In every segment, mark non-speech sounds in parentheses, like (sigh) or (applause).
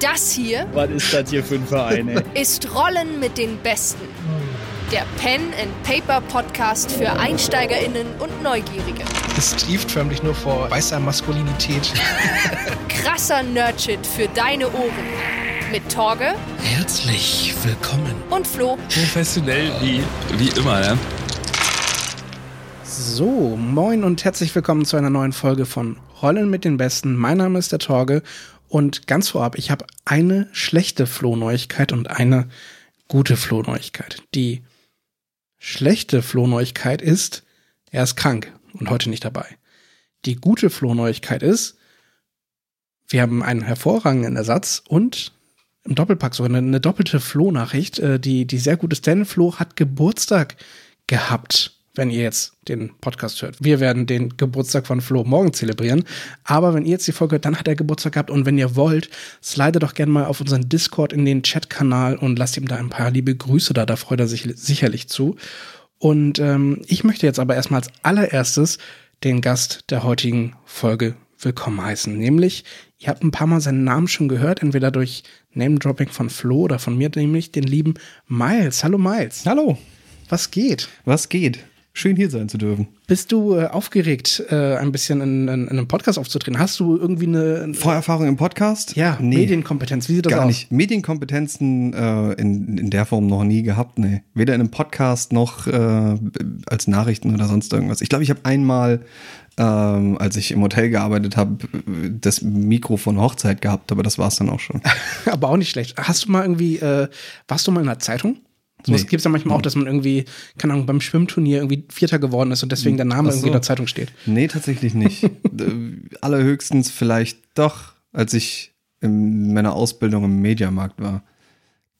Das hier Was ist das hier für ein Verein, ey? (laughs) ist Rollen mit den Besten. Der Pen and Paper Podcast für EinsteigerInnen und Neugierige. Es trieft förmlich nur vor weißer Maskulinität. (laughs) Krasser Nerdshit für deine Ohren. Mit Torge Herzlich willkommen. und Flo. professionell wie, wie immer, ne? So, moin und herzlich willkommen zu einer neuen Folge von Rollen mit den Besten. Mein Name ist der Torge und ganz vorab, ich habe eine schlechte Flohneuigkeit und eine gute Flohneuigkeit. Die schlechte Flohneuigkeit ist, er ist krank und heute nicht dabei. Die gute Flohneuigkeit ist, wir haben einen hervorragenden Ersatz und im Doppelpack sogar eine, eine doppelte Flo-Nachricht, äh, die, die sehr gut ist, denn Flo hat Geburtstag gehabt, wenn ihr jetzt den Podcast hört. Wir werden den Geburtstag von Flo morgen zelebrieren, aber wenn ihr jetzt die Folge hört, dann hat er Geburtstag gehabt und wenn ihr wollt, slide doch gerne mal auf unseren Discord in den Chat-Kanal und lasst ihm da ein paar liebe Grüße da, da freut er sich sicherlich zu. Und ähm, ich möchte jetzt aber erstmal als allererstes den Gast der heutigen Folge willkommen heißen. Nämlich, ihr habt ein paar Mal seinen Namen schon gehört, entweder durch Name-Dropping von Flo oder von mir, nämlich den lieben Miles. Hallo Miles. Hallo, Was geht? was geht? Schön hier sein zu dürfen. Bist du äh, aufgeregt, äh, ein bisschen in, in, in einem Podcast aufzutreten? Hast du irgendwie eine Vorerfahrung im Podcast? ja, nee, Medienkompetenz? Wie sieht das gar aus? nicht. Medienkompetenzen äh, in, in der Form noch nie gehabt, nee. Weder in einem Podcast noch äh, als Nachrichten oder sonst irgendwas. Ich glaube, ich habe einmal, ähm, als ich im Hotel gearbeitet habe, das Mikro von Hochzeit gehabt, aber das war es dann auch schon. (laughs) Aber auch nicht schlecht. Hast du mal irgendwie, äh, warst du mal in einer Zeitung? So Nee. gibt es ja manchmal auch, dass man irgendwie, keine Ahnung, beim Schwimmturnier irgendwie Vierter geworden ist und deswegen der Name so. irgendwie in der Zeitung steht. Nee, tatsächlich nicht. (laughs) Allerhöchstens vielleicht doch, als ich in meiner Ausbildung im Mediamarkt war.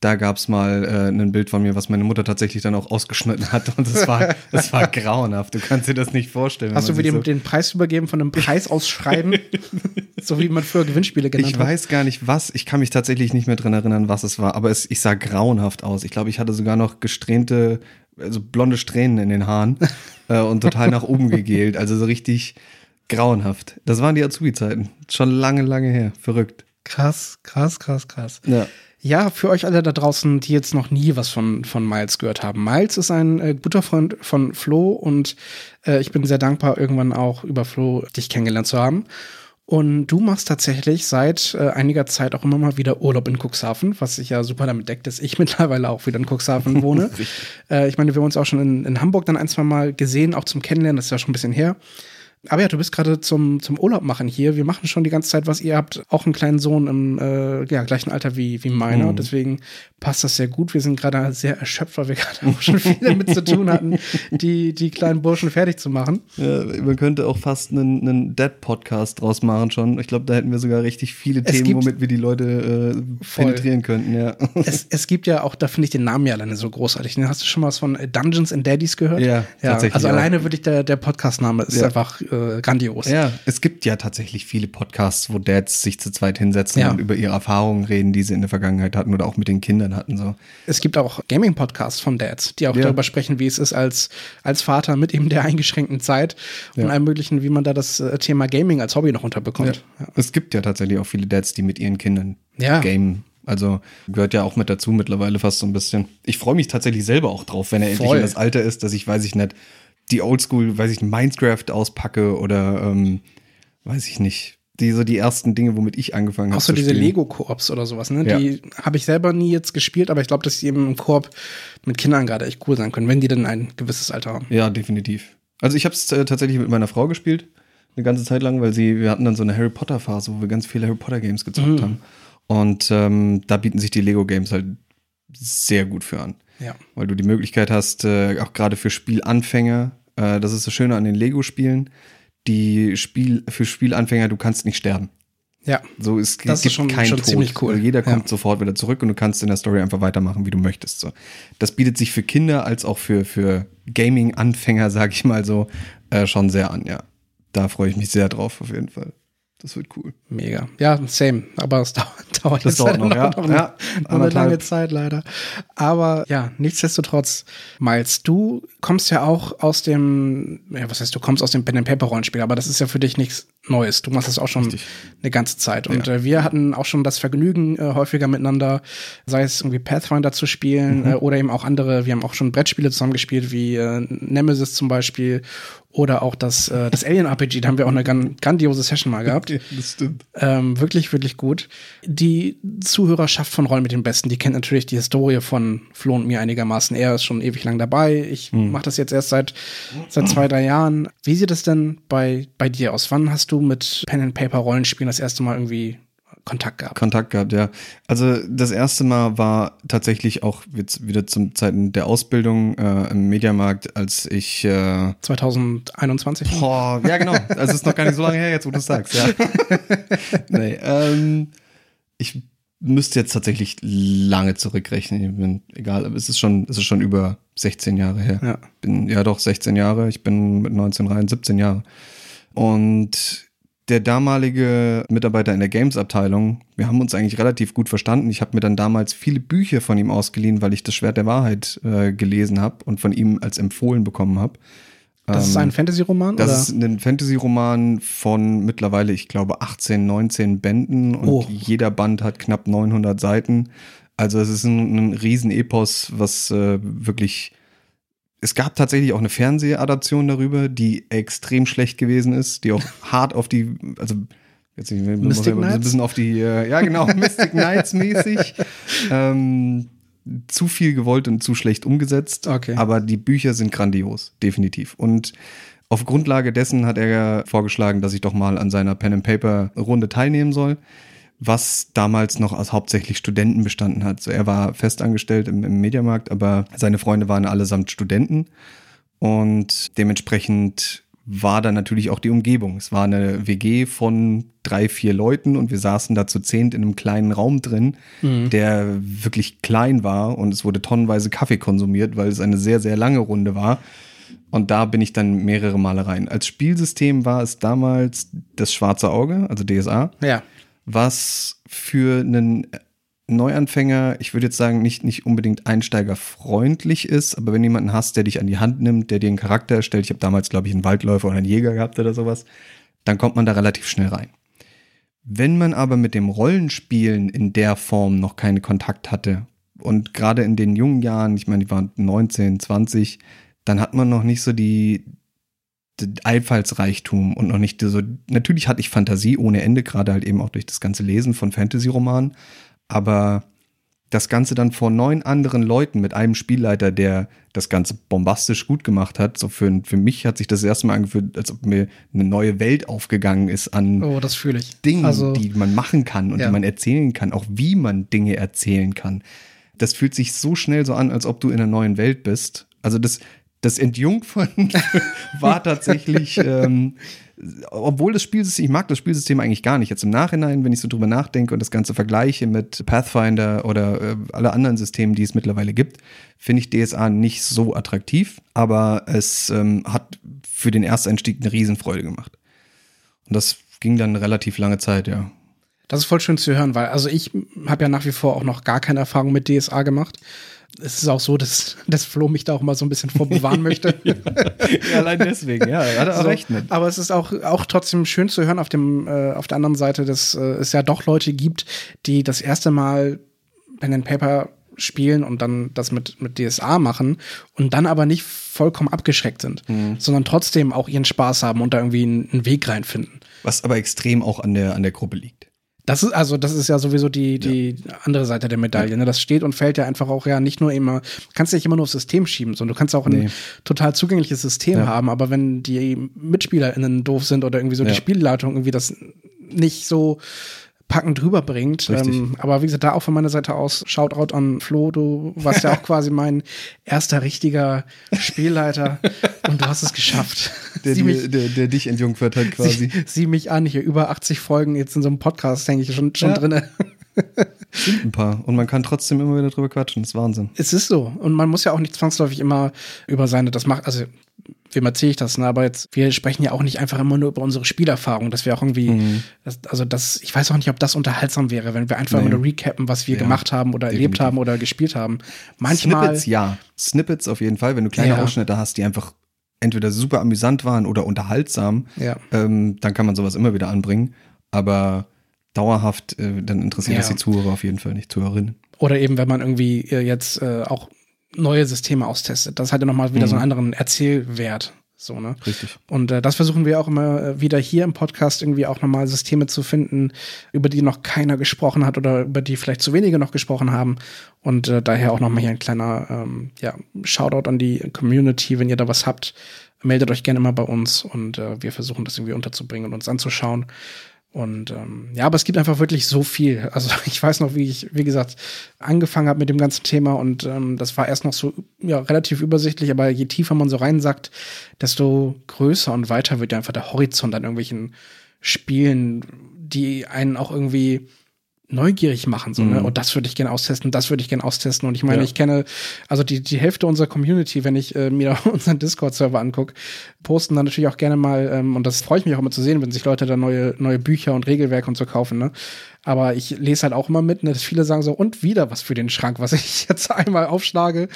Da gab's mal äh, ein Bild von mir, was meine Mutter tatsächlich dann auch ausgeschnitten hat. Und das war, (laughs) das war grauenhaft. Du kannst dir das nicht vorstellen. Hast du man wie sich dem, so, den Preis übergeben von einem Preisausschreiben? (laughs) so wie man früher Gewinnspiele genannt ich hat. weiß gar nicht was. Ich kann mich tatsächlich nicht mehr dran erinnern, was es war. Aber es, ich sah grauenhaft aus. Ich glaube, ich hatte sogar noch gesträhnte, also blonde Strähnen in den Haaren (laughs) äh, und total nach oben gegelt. Also so richtig grauenhaft. Das waren die Azubi-Zeiten. Schon lange, lange her. Verrückt. Krass, krass, krass, krass. Ja. Ja, für euch alle da draußen, die jetzt noch nie was von, von Miles gehört haben. Miles ist ein äh, guter Freund von Flo und äh, ich bin sehr dankbar, irgendwann auch über Flo dich kennengelernt zu haben. Und du machst tatsächlich seit äh, einiger Zeit auch immer mal wieder Urlaub in Cuxhaven, was sich ja super damit deckt, dass ich (laughs) mittlerweile auch wieder in Cuxhaven wohne. (laughs) äh, ich meine, wir haben uns auch schon in, in Hamburg dann ein, zwei Mal gesehen, auch zum Kennenlernen, das ist ja schon ein bisschen her. Aber ja, du bist gerade zum, zum Urlaub machen hier. Wir machen schon die ganze Zeit was. Ihr habt auch einen kleinen Sohn im äh, ja, gleichen Alter wie, wie meiner. Deswegen passt das sehr gut. Wir sind gerade sehr erschöpft, weil wir (laughs) gerade auch schon viel damit zu tun hatten, die, die kleinen Burschen fertig zu machen. Ja, man könnte auch fast einen, einen Dead-Podcast draus machen schon. Ich glaube, da hätten wir sogar richtig viele Es Themen, womit wir die Leute äh, penetrieren könnten. Ja, Es, es gibt ja auch, da finde ich den Namen ja alleine so großartig. Ne? Hast du schon mal was von Dungeons and Daddies gehört? Ja, tatsächlich Also alleine würde ich der, der Podcast-Name ist Ja. einfach äh, grandios. ja, es gibt ja tatsächlich viele Podcasts, wo Dads sich zu zweit hinsetzen Ja. und über ihre Erfahrungen reden, die sie in der Vergangenheit hatten oder auch mit den Kindern hatten. So. Es gibt auch Gaming-Podcasts von Dads, die auch Ja. darüber sprechen, wie es ist als, als Vater mit eben der eingeschränkten Zeit und Ja. allem möglichen, wie man da das äh, Thema Gaming als Hobby noch unterbekommt. Ja. Es gibt ja tatsächlich auch viele Dads, die mit ihren Kindern gamen. Also gehört ja auch mit dazu mittlerweile fast so ein bisschen. Ich freue mich tatsächlich selber auch drauf, wenn er endlich Voll. in das Alter ist, dass ich, weiß ich nicht, die Oldschool, weiß ich, Minecraft auspacke oder ähm, weiß ich nicht. Die so die ersten Dinge, womit ich angefangen habe. Auch so diese. Lego-Koops oder sowas, ne? Ja. Die habe ich selber nie jetzt gespielt, aber ich glaube, dass die eben im Koop mit Kindern gerade echt cool sein können, wenn die denn ein gewisses Alter haben. Ja, definitiv. Also ich habe es äh, tatsächlich mit meiner Frau gespielt, eine ganze Zeit lang, weil sie, wir hatten dann so eine Harry Potter Phase, wo wir ganz viele Harry Potter Games gezockt Mhm. haben. Und ähm, da bieten sich die Lego Games halt sehr gut für an. Ja. weil du die Möglichkeit hast, äh, auch gerade für Spielanfänger, äh, das ist das Schöne an den Lego-Spielen, die Spiel, für Spielanfänger, du kannst nicht sterben. Ja. So es Das ist gibt schon- keinen schon Tod. ziemlich cool. Jeder kommt Ja. sofort wieder zurück und du kannst in der Story einfach weitermachen, wie du möchtest. So. Das bietet sich für Kinder als auch für, für Gaming-Anfänger, sag ich mal so, äh, schon sehr an, ja. Da freue ich mich sehr drauf, auf jeden Fall. Das wird cool. Mega. Ja, same. Aber es (laughs) dauert, dauert Das jetzt dauert leider noch, ja. noch, eine, Ja, noch eine lange Zeit leider. Aber ja, nichtsdestotrotz, Miles, du kommst ja auch aus dem, ja, was heißt, du kommst aus dem Pen and Paper Rollenspiel, aber das ist ja für dich nichts Neues. Du machst das auch schon Richtig. eine ganze Zeit. Und äh, wir hatten auch schon das Vergnügen, äh, häufiger miteinander, sei es irgendwie Pathfinder zu spielen Mhm. äh, oder eben auch andere. Wir haben auch schon Brettspiele zusammen gespielt, wie äh, Nemesis zum Beispiel oder auch das, äh, das Alien-RPG. Da haben wir auch eine gran grandiose Session mal gehabt. (laughs) Das stimmt. Ähm, wirklich, wirklich gut. Die Zuhörerschaft von Rollen mit den Besten, die kennt natürlich die Historie von Flo und mir einigermaßen. Er ist schon ewig lang dabei. Ich Hm. mache das jetzt erst seit, seit zwei, drei Jahren. Wie sieht es denn bei, bei dir aus? Wann hast du mit Pen and Paper Rollenspielen das erste Mal irgendwie Kontakt gehabt? Kontakt gehabt, ja. Also das erste Mal war tatsächlich auch jetzt wieder zum Zeiten der Ausbildung äh, im Mediamarkt, als ich äh, 2021? Boah, ja genau. Also es ist noch gar nicht so lange her, jetzt wo du sagst, ja. (laughs) nee, ähm, ich müsste jetzt tatsächlich lange zurückrechnen. Bin, egal, aber es ist schon, es ist schon über 16 Jahre her. Ja. Bin, ja doch, 16 Jahre. Ich bin mit 19 rein, 17 Jahre. Und der damalige Mitarbeiter in der Games-Abteilung, wir haben uns eigentlich relativ gut verstanden. Ich habe mir dann damals viele Bücher von ihm ausgeliehen, weil ich das Schwert der Wahrheit äh, gelesen habe und von ihm als empfohlen bekommen habe. Das ist ein Fantasy-Roman? Das oder? ist ein Fantasy-Roman von mittlerweile, ich glaube, 18, 19 Bänden und Oh. jeder Band hat knapp 900 Seiten. Also es ist ein, ein Riesen-Epos, was äh, wirklich. Es gab tatsächlich auch eine Fernsehadaption darüber, die extrem schlecht gewesen ist, die auch (laughs) hart auf die, also jetzt nicht, muss Mystic so ein bisschen auf die, äh, ja genau, (laughs) Mystic Knights mäßig. Ähm, zu viel gewollt und zu schlecht umgesetzt. Okay. Aber die Bücher sind grandios, definitiv. Und auf Grundlage dessen hat er vorgeschlagen, dass ich doch mal an seiner Pen and Paper Runde teilnehmen soll, was damals noch aus hauptsächlich Studenten bestanden hat. So, er war festangestellt im, im Mediamarkt, aber seine Freunde waren allesamt Studenten und dementsprechend war da natürlich auch die Umgebung. Es war eine WG von drei, vier Leuten und wir saßen da zu zehnt in einem kleinen Raum drin, der wirklich klein war und es wurde tonnenweise Kaffee konsumiert, weil es eine sehr, sehr lange Runde war. Und da bin ich dann mehrere Male rein. Als Spielsystem war es damals das Schwarze Auge, also DSA, Ja. Was für einen Neuanfänger, ich würde jetzt sagen, nicht, nicht unbedingt einsteigerfreundlich ist, aber wenn jemanden hast, der dich an die Hand nimmt, der dir einen Charakter erstellt, ich habe damals, glaube ich, einen Waldläufer oder einen Jäger gehabt oder sowas, dann kommt man da relativ schnell rein. Wenn man aber mit dem Rollenspielen in der Form noch keinen Kontakt hatte und gerade in den jungen Jahren, ich meine, die waren 19, 20, dann hat man noch nicht so die, die Einfallsreichtum und noch nicht so, natürlich hatte ich Fantasie ohne Ende, gerade halt eben auch durch das ganze Lesen von Fantasy-Romanen, aber das Ganze dann vor neun anderen Leuten mit einem Spielleiter, der das Ganze bombastisch gut gemacht hat. So für, für mich hat sich das erste Mal angefühlt, als ob mir eine neue Welt aufgegangen ist an Oh, das. Dingen, Also, die man machen kann und Ja. die man erzählen kann, auch wie man Dinge erzählen kann. Das fühlt sich so schnell so an, als ob du in einer neuen Welt bist. Also das, das Entjungfern (laughs) war tatsächlich, ähm, obwohl das Spielsystem, ich mag das Spielsystem eigentlich gar nicht. Jetzt im Nachhinein, wenn ich so drüber nachdenke und das Ganze vergleiche mit Pathfinder oder äh, alle anderen Systemen, die es mittlerweile gibt, finde ich DSA nicht so attraktiv, aber es ähm, hat für den Ersteinstieg eine Riesenfreude gemacht. Und das ging dann relativ lange Zeit, ja. Das ist voll schön zu hören, weil also ich habe ja nach wie vor auch noch gar keine Erfahrung mit DSA gemacht. Es ist auch so, dass, dass Flo mich da auch mal so ein bisschen vorbewahren möchte. (laughs) ja, allein deswegen, ja, hat er So, recht mit. Aber es ist auch, auch trotzdem schön zu hören auf, dem, äh, auf der anderen Seite, dass äh, es ja doch Leute gibt, die das erste Mal Pen and Paper spielen und dann das mit, mit DSA machen und dann aber nicht vollkommen abgeschreckt sind, Mhm. sondern trotzdem auch ihren Spaß haben und da irgendwie einen, einen Weg reinfinden. Was aber extrem auch an der, an der Gruppe liegt. Das ist also, das ist ja sowieso die, die andere Seite der Medaille. Ne? Das steht und fällt ja einfach auch ja nicht nur immer, kannst nicht immer nur aufs System schieben, sondern du kannst auch ein Nee. total zugängliches System Ja. haben, aber wenn die MitspielerInnen doof sind oder irgendwie so Ja. die Spielleitung irgendwie das nicht so packend rüberbringt. Ähm, aber wie gesagt, da auch von meiner Seite aus, Shoutout an Flo, du warst ja auch (laughs) quasi mein erster richtiger Spielleiter und du hast es geschafft. (laughs) Der, mich, der, der, dich entjungfert hat quasi. sieh, sieh mich an, hier über 80 Folgen jetzt in so einem Podcast, denke ich, schon, schon Ja. drinne. Sind ein paar. Und man kann trotzdem immer wieder drüber quatschen. Das ist Wahnsinn. Es ist so. Und man muss ja auch nicht zwangsläufig immer über seine, das macht, also, wem erzähle ich das, ne? Aber jetzt, wir sprechen ja auch nicht einfach immer nur über unsere Spielerfahrung, dass wir auch irgendwie, Mhm. das, also das, ich weiß auch nicht, ob das unterhaltsam wäre, wenn wir einfach Nee. nur recappen, was wir Ja, gemacht haben oder erlebt definitiv. haben oder gespielt haben. Manchmal. Snippets, ja. Snippets auf jeden Fall, wenn du kleine Ja. Ausschnitte hast, die einfach entweder super amüsant waren oder unterhaltsam, Ja. ähm, dann kann man sowas immer wieder anbringen. Aber dauerhaft, äh, dann interessiert Ja. das die Zuhörer auf jeden Fall nicht, Zuhörerinnen. Oder eben, wenn man irgendwie äh, jetzt äh, auch neue Systeme austestet. Das hat ja nochmal wieder so einen anderen Erzählwert. So, ne? Richtig. Und äh, das versuchen wir auch immer äh, wieder hier im Podcast irgendwie auch nochmal Systeme zu finden, über die noch keiner gesprochen hat oder über die vielleicht zu wenige noch gesprochen haben. Und äh, daher auch nochmal hier ein kleiner ähm, ja, Shoutout an die Community, wenn ihr da was habt, meldet euch gerne mal bei uns und äh, wir versuchen das irgendwie unterzubringen und uns anzuschauen. Und ähm, ja, aber es gibt einfach wirklich so viel. Also (laughs) ich weiß noch, wie ich, wie gesagt, angefangen habe mit dem ganzen Thema und ähm, das war erst noch so ja, relativ übersichtlich, aber je tiefer man so reinsackt, desto größer und weiter wird ja einfach der Horizont an irgendwelchen Spielen, die einen auch irgendwie neugierig machen, so, ne? Und das würde ich gerne austesten, das würde ich gerne austesten. Und ich meine, Ja. ich kenne, also die, die Hälfte unserer Community, wenn ich äh, mir (laughs) unseren Discord-Server angucke, posten dann natürlich auch gerne mal, ähm, und das freue ich mich auch immer zu sehen, wenn sich Leute da neue, neue Bücher und Regelwerke und so kaufen, ne? Aber ich lese halt auch immer mit, ne, dass viele sagen so, und wieder was für den Schrank, was (laughs) ich jetzt einmal aufschlage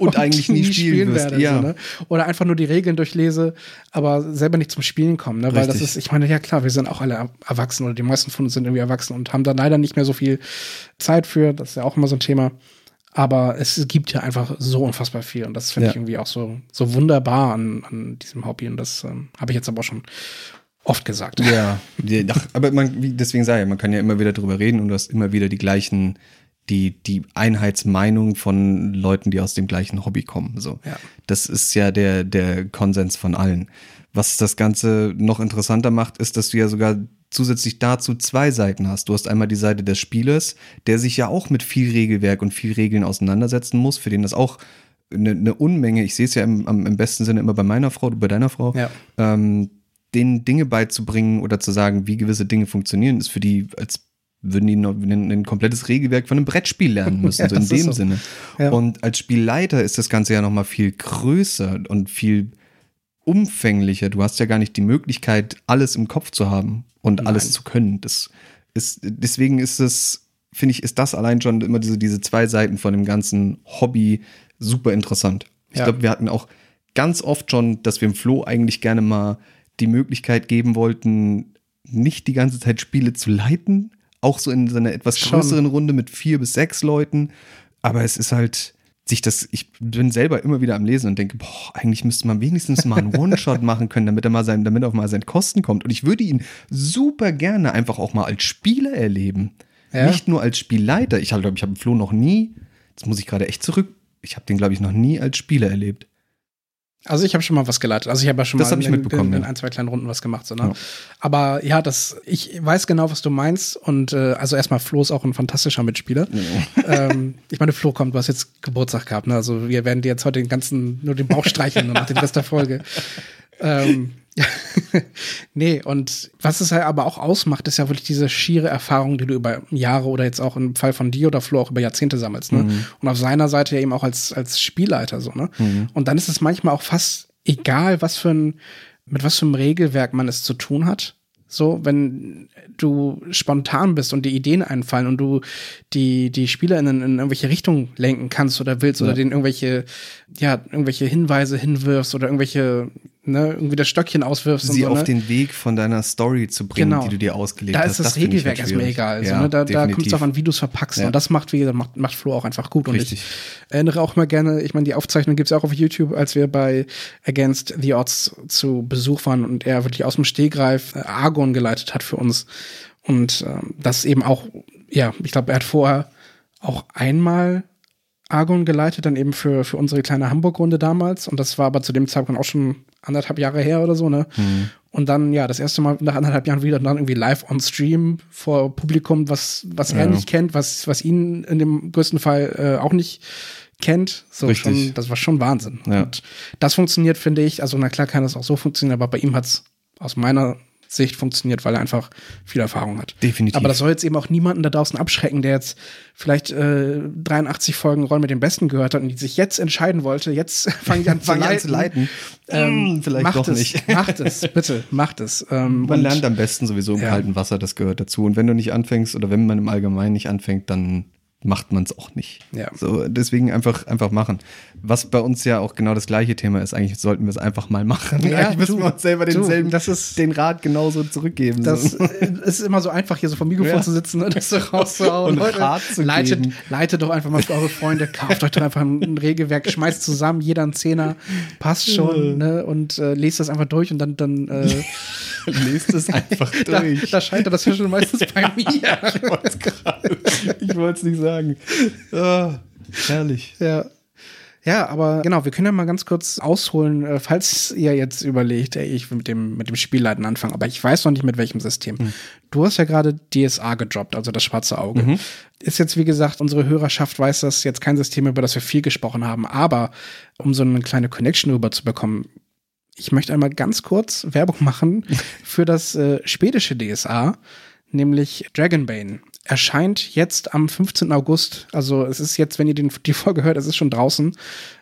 Und eigentlich nie spielen wirst, ja. so, ne? Oder einfach nur die Regeln durchlese, aber selber nicht zum Spielen kommen, ne? Weil das ist, ich meine, ja klar, wir sind auch alle erwachsen oder die meisten von uns sind irgendwie erwachsen und haben da leider nicht mehr so viel Zeit für. Das ist ja auch immer so ein Thema. Aber es gibt ja einfach so unfassbar viel und das finde Ja. ich irgendwie auch so, so wunderbar an, an diesem Hobby und das ähm, habe ich jetzt aber auch schon oft gesagt. Ja, ach, aber man, wie, deswegen sage ich, man kann ja immer wieder drüber reden und du hast immer wieder die gleichen, die, die Einheitsmeinung von Leuten, die aus dem gleichen Hobby kommen. So. Ja. Das ist ja der, der Konsens von allen. Was das Ganze noch interessanter macht, ist, dass du ja sogar zusätzlich dazu zwei Seiten hast. Du hast einmal die Seite des Spielers, der sich ja auch mit viel Regelwerk und viel Regeln auseinandersetzen muss, für den das auch eine, eine Unmenge, ich sehe es ja im, im besten Sinne immer bei meiner Frau, bei deiner Frau, Ja. ähm, denen Dinge beizubringen oder zu sagen, wie gewisse Dinge funktionieren, ist für die, als würden die noch ein, ein komplettes Regelwerk von einem Brettspiel lernen (laughs) müssen, Ja, so in dem so. Sinne. Ja. Und als Spielleiter ist das Ganze ja noch mal viel größer und viel umfänglicher. Du hast ja gar nicht die Möglichkeit, alles im Kopf zu haben und Nein. alles zu können. Das ist, deswegen ist es, finde ich, ist das allein schon immer diese, diese zwei Seiten von dem ganzen Hobby super interessant. Ich Ja. glaube, wir hatten auch ganz oft schon, dass wir im Flo eigentlich gerne mal die Möglichkeit geben wollten, nicht die ganze Zeit Spiele zu leiten, auch so in so einer etwas Schon. größeren Runde mit vier bis sechs Leuten. Aber es ist halt sich das, ich bin selber immer wieder am Lesen und denke, boah, eigentlich müsste man wenigstens mal einen One-Shot (laughs) machen können, damit er mal sein, damit er auch mal seinen Kosten kommt. Und ich würde ihn super gerne einfach auch mal als Spieler erleben. Ja. Nicht nur als Spielleiter. Ich glaube, ich habe Flo noch nie, jetzt muss ich gerade echt zurück, ich habe den, glaube ich, noch nie als Spieler erlebt. Also ich habe schon mal was geleitet. Also ich habe ja schon Das mal in, mitbekommen, in, in ja. ein, zwei kleinen Runden was gemacht. So, ne? Ja. Aber ja, das, ich weiß genau, was du meinst. Und äh, also erstmal, Flo ist auch ein fantastischer Mitspieler. (laughs) ähm, ich meine, Flo kommt, du hast jetzt Geburtstag gehabt. Ne? Also wir werden dir jetzt heute den ganzen, nur den Bauch streicheln und nach (laughs) den Rest der Folge. Ähm, (laughs) nee, und was es halt aber auch ausmacht, ist ja wirklich diese schiere Erfahrung, die du über Jahre oder jetzt auch im Fall von dir oder Flo auch über Jahrzehnte sammelst. Ne? Und auf seiner Seite ja eben auch als, als Spielleiter so, ne? Und dann ist es manchmal auch fast egal, was für ein, mit was für einem Regelwerk man es zu tun hat. So, wenn du spontan bist und die Ideen einfallen und du die, die SpielerInnen in irgendwelche Richtungen lenken kannst oder willst oder denen irgendwelche, ja, irgendwelche Hinweise hinwirfst oder irgendwelche, ne, irgendwie das Stöckchen auswirfst Sie und so, auf ne? den Weg von deiner Story zu bringen, Genau. die du dir ausgelegt da hast. ist das, ich Regelwerk erstmal schwierig. egal. Ja, so, ne? Da, da kommt es darauf an, wie du es verpackst. Ja. Und das macht, wie gesagt, macht, macht Flo auch einfach gut. Und Richtig. ich erinnere auch mal gerne, ich meine, die Aufzeichnung gibt's ja auch auf YouTube, als wir bei Against the Odds zu Besuch waren und er wirklich aus dem Stehgreif äh, Argon geleitet hat für uns. Und ähm, das eben auch, ja, ich glaube, er hat vorher auch einmal Argon geleitet, dann eben für, für unsere kleine Hamburg-Runde damals. Und das war aber zu dem Zeitpunkt auch schon anderthalb Jahre her oder so, ne? Und dann, ja, das erste Mal nach anderthalb Jahren wieder dann irgendwie live on Stream vor Publikum, was, was er Ja. nicht kennt, was, was ihn in dem größten Fall äh, auch nicht kennt. So Richtig. schon, das war schon Wahnsinn. Ja. Und das funktioniert, finde ich. Also, na klar kann das auch so funktionieren, aber bei ihm hat's aus meiner Sicht funktioniert, weil er einfach viel Erfahrung hat. Definitiv. Aber das soll jetzt eben auch niemanden da draußen abschrecken, der jetzt vielleicht äh, 83 Folgen Rollen mit dem Besten gehört hat und die sich jetzt entscheiden wollte, jetzt (laughs) fange ich an zu Fang leiten. an zu leiten. Ähm, Hm, vielleicht macht doch es, nicht. (laughs) Macht es, bitte, macht es. Ähm, Man lernt am besten sowieso im Ja. kalten Wasser, das gehört dazu. Und wenn du nicht anfängst oder wenn man im Allgemeinen nicht anfängt, dann macht man es auch nicht. Ja. So, deswegen einfach, einfach machen. Was bei uns ja auch genau das gleiche Thema ist. Eigentlich sollten wir es einfach mal machen. Ja, Eigentlich müssen du, wir uns selber denselben, das ist- den Rat genauso zurückgeben. Das so. äh, ist immer so einfach, hier so vom Mikrofon Ja. zu sitzen und das so rauszuhauen. Und Leute, Rat zu leitet, geben. leitet doch einfach mal für eure Freunde, kauft euch doch einfach ein Regelwerk, schmeißt zusammen, jeder einen Zehner, passt schon, ne? Und äh, lest das einfach durch und dann, dann äh, (laughs) Lest es (laughs) einfach da, durch. da scheitert das (laughs) ja schon meistens bei mir. (laughs) ich wollte es nicht sagen. Ah, herrlich. Ja. Ja, aber genau, wir können ja mal ganz kurz ausholen, äh, falls ihr jetzt überlegt, ey, ich will mit dem, mit dem Spielleiten anfangen, aber ich weiß noch nicht mit welchem System. Du hast ja gerade DSA gedroppt, also das schwarze Auge. Ist jetzt, wie gesagt, unsere Hörerschaft weiß das jetzt kein System, über das wir viel gesprochen haben, aber um so eine kleine Connection rüber zu bekommen, ich möchte einmal ganz kurz Werbung machen (laughs) für das äh, schwedische DSA, nämlich Dragonbane. Erscheint jetzt am 15. August. Also es ist jetzt, wenn ihr den, die Folge hört, es ist schon draußen.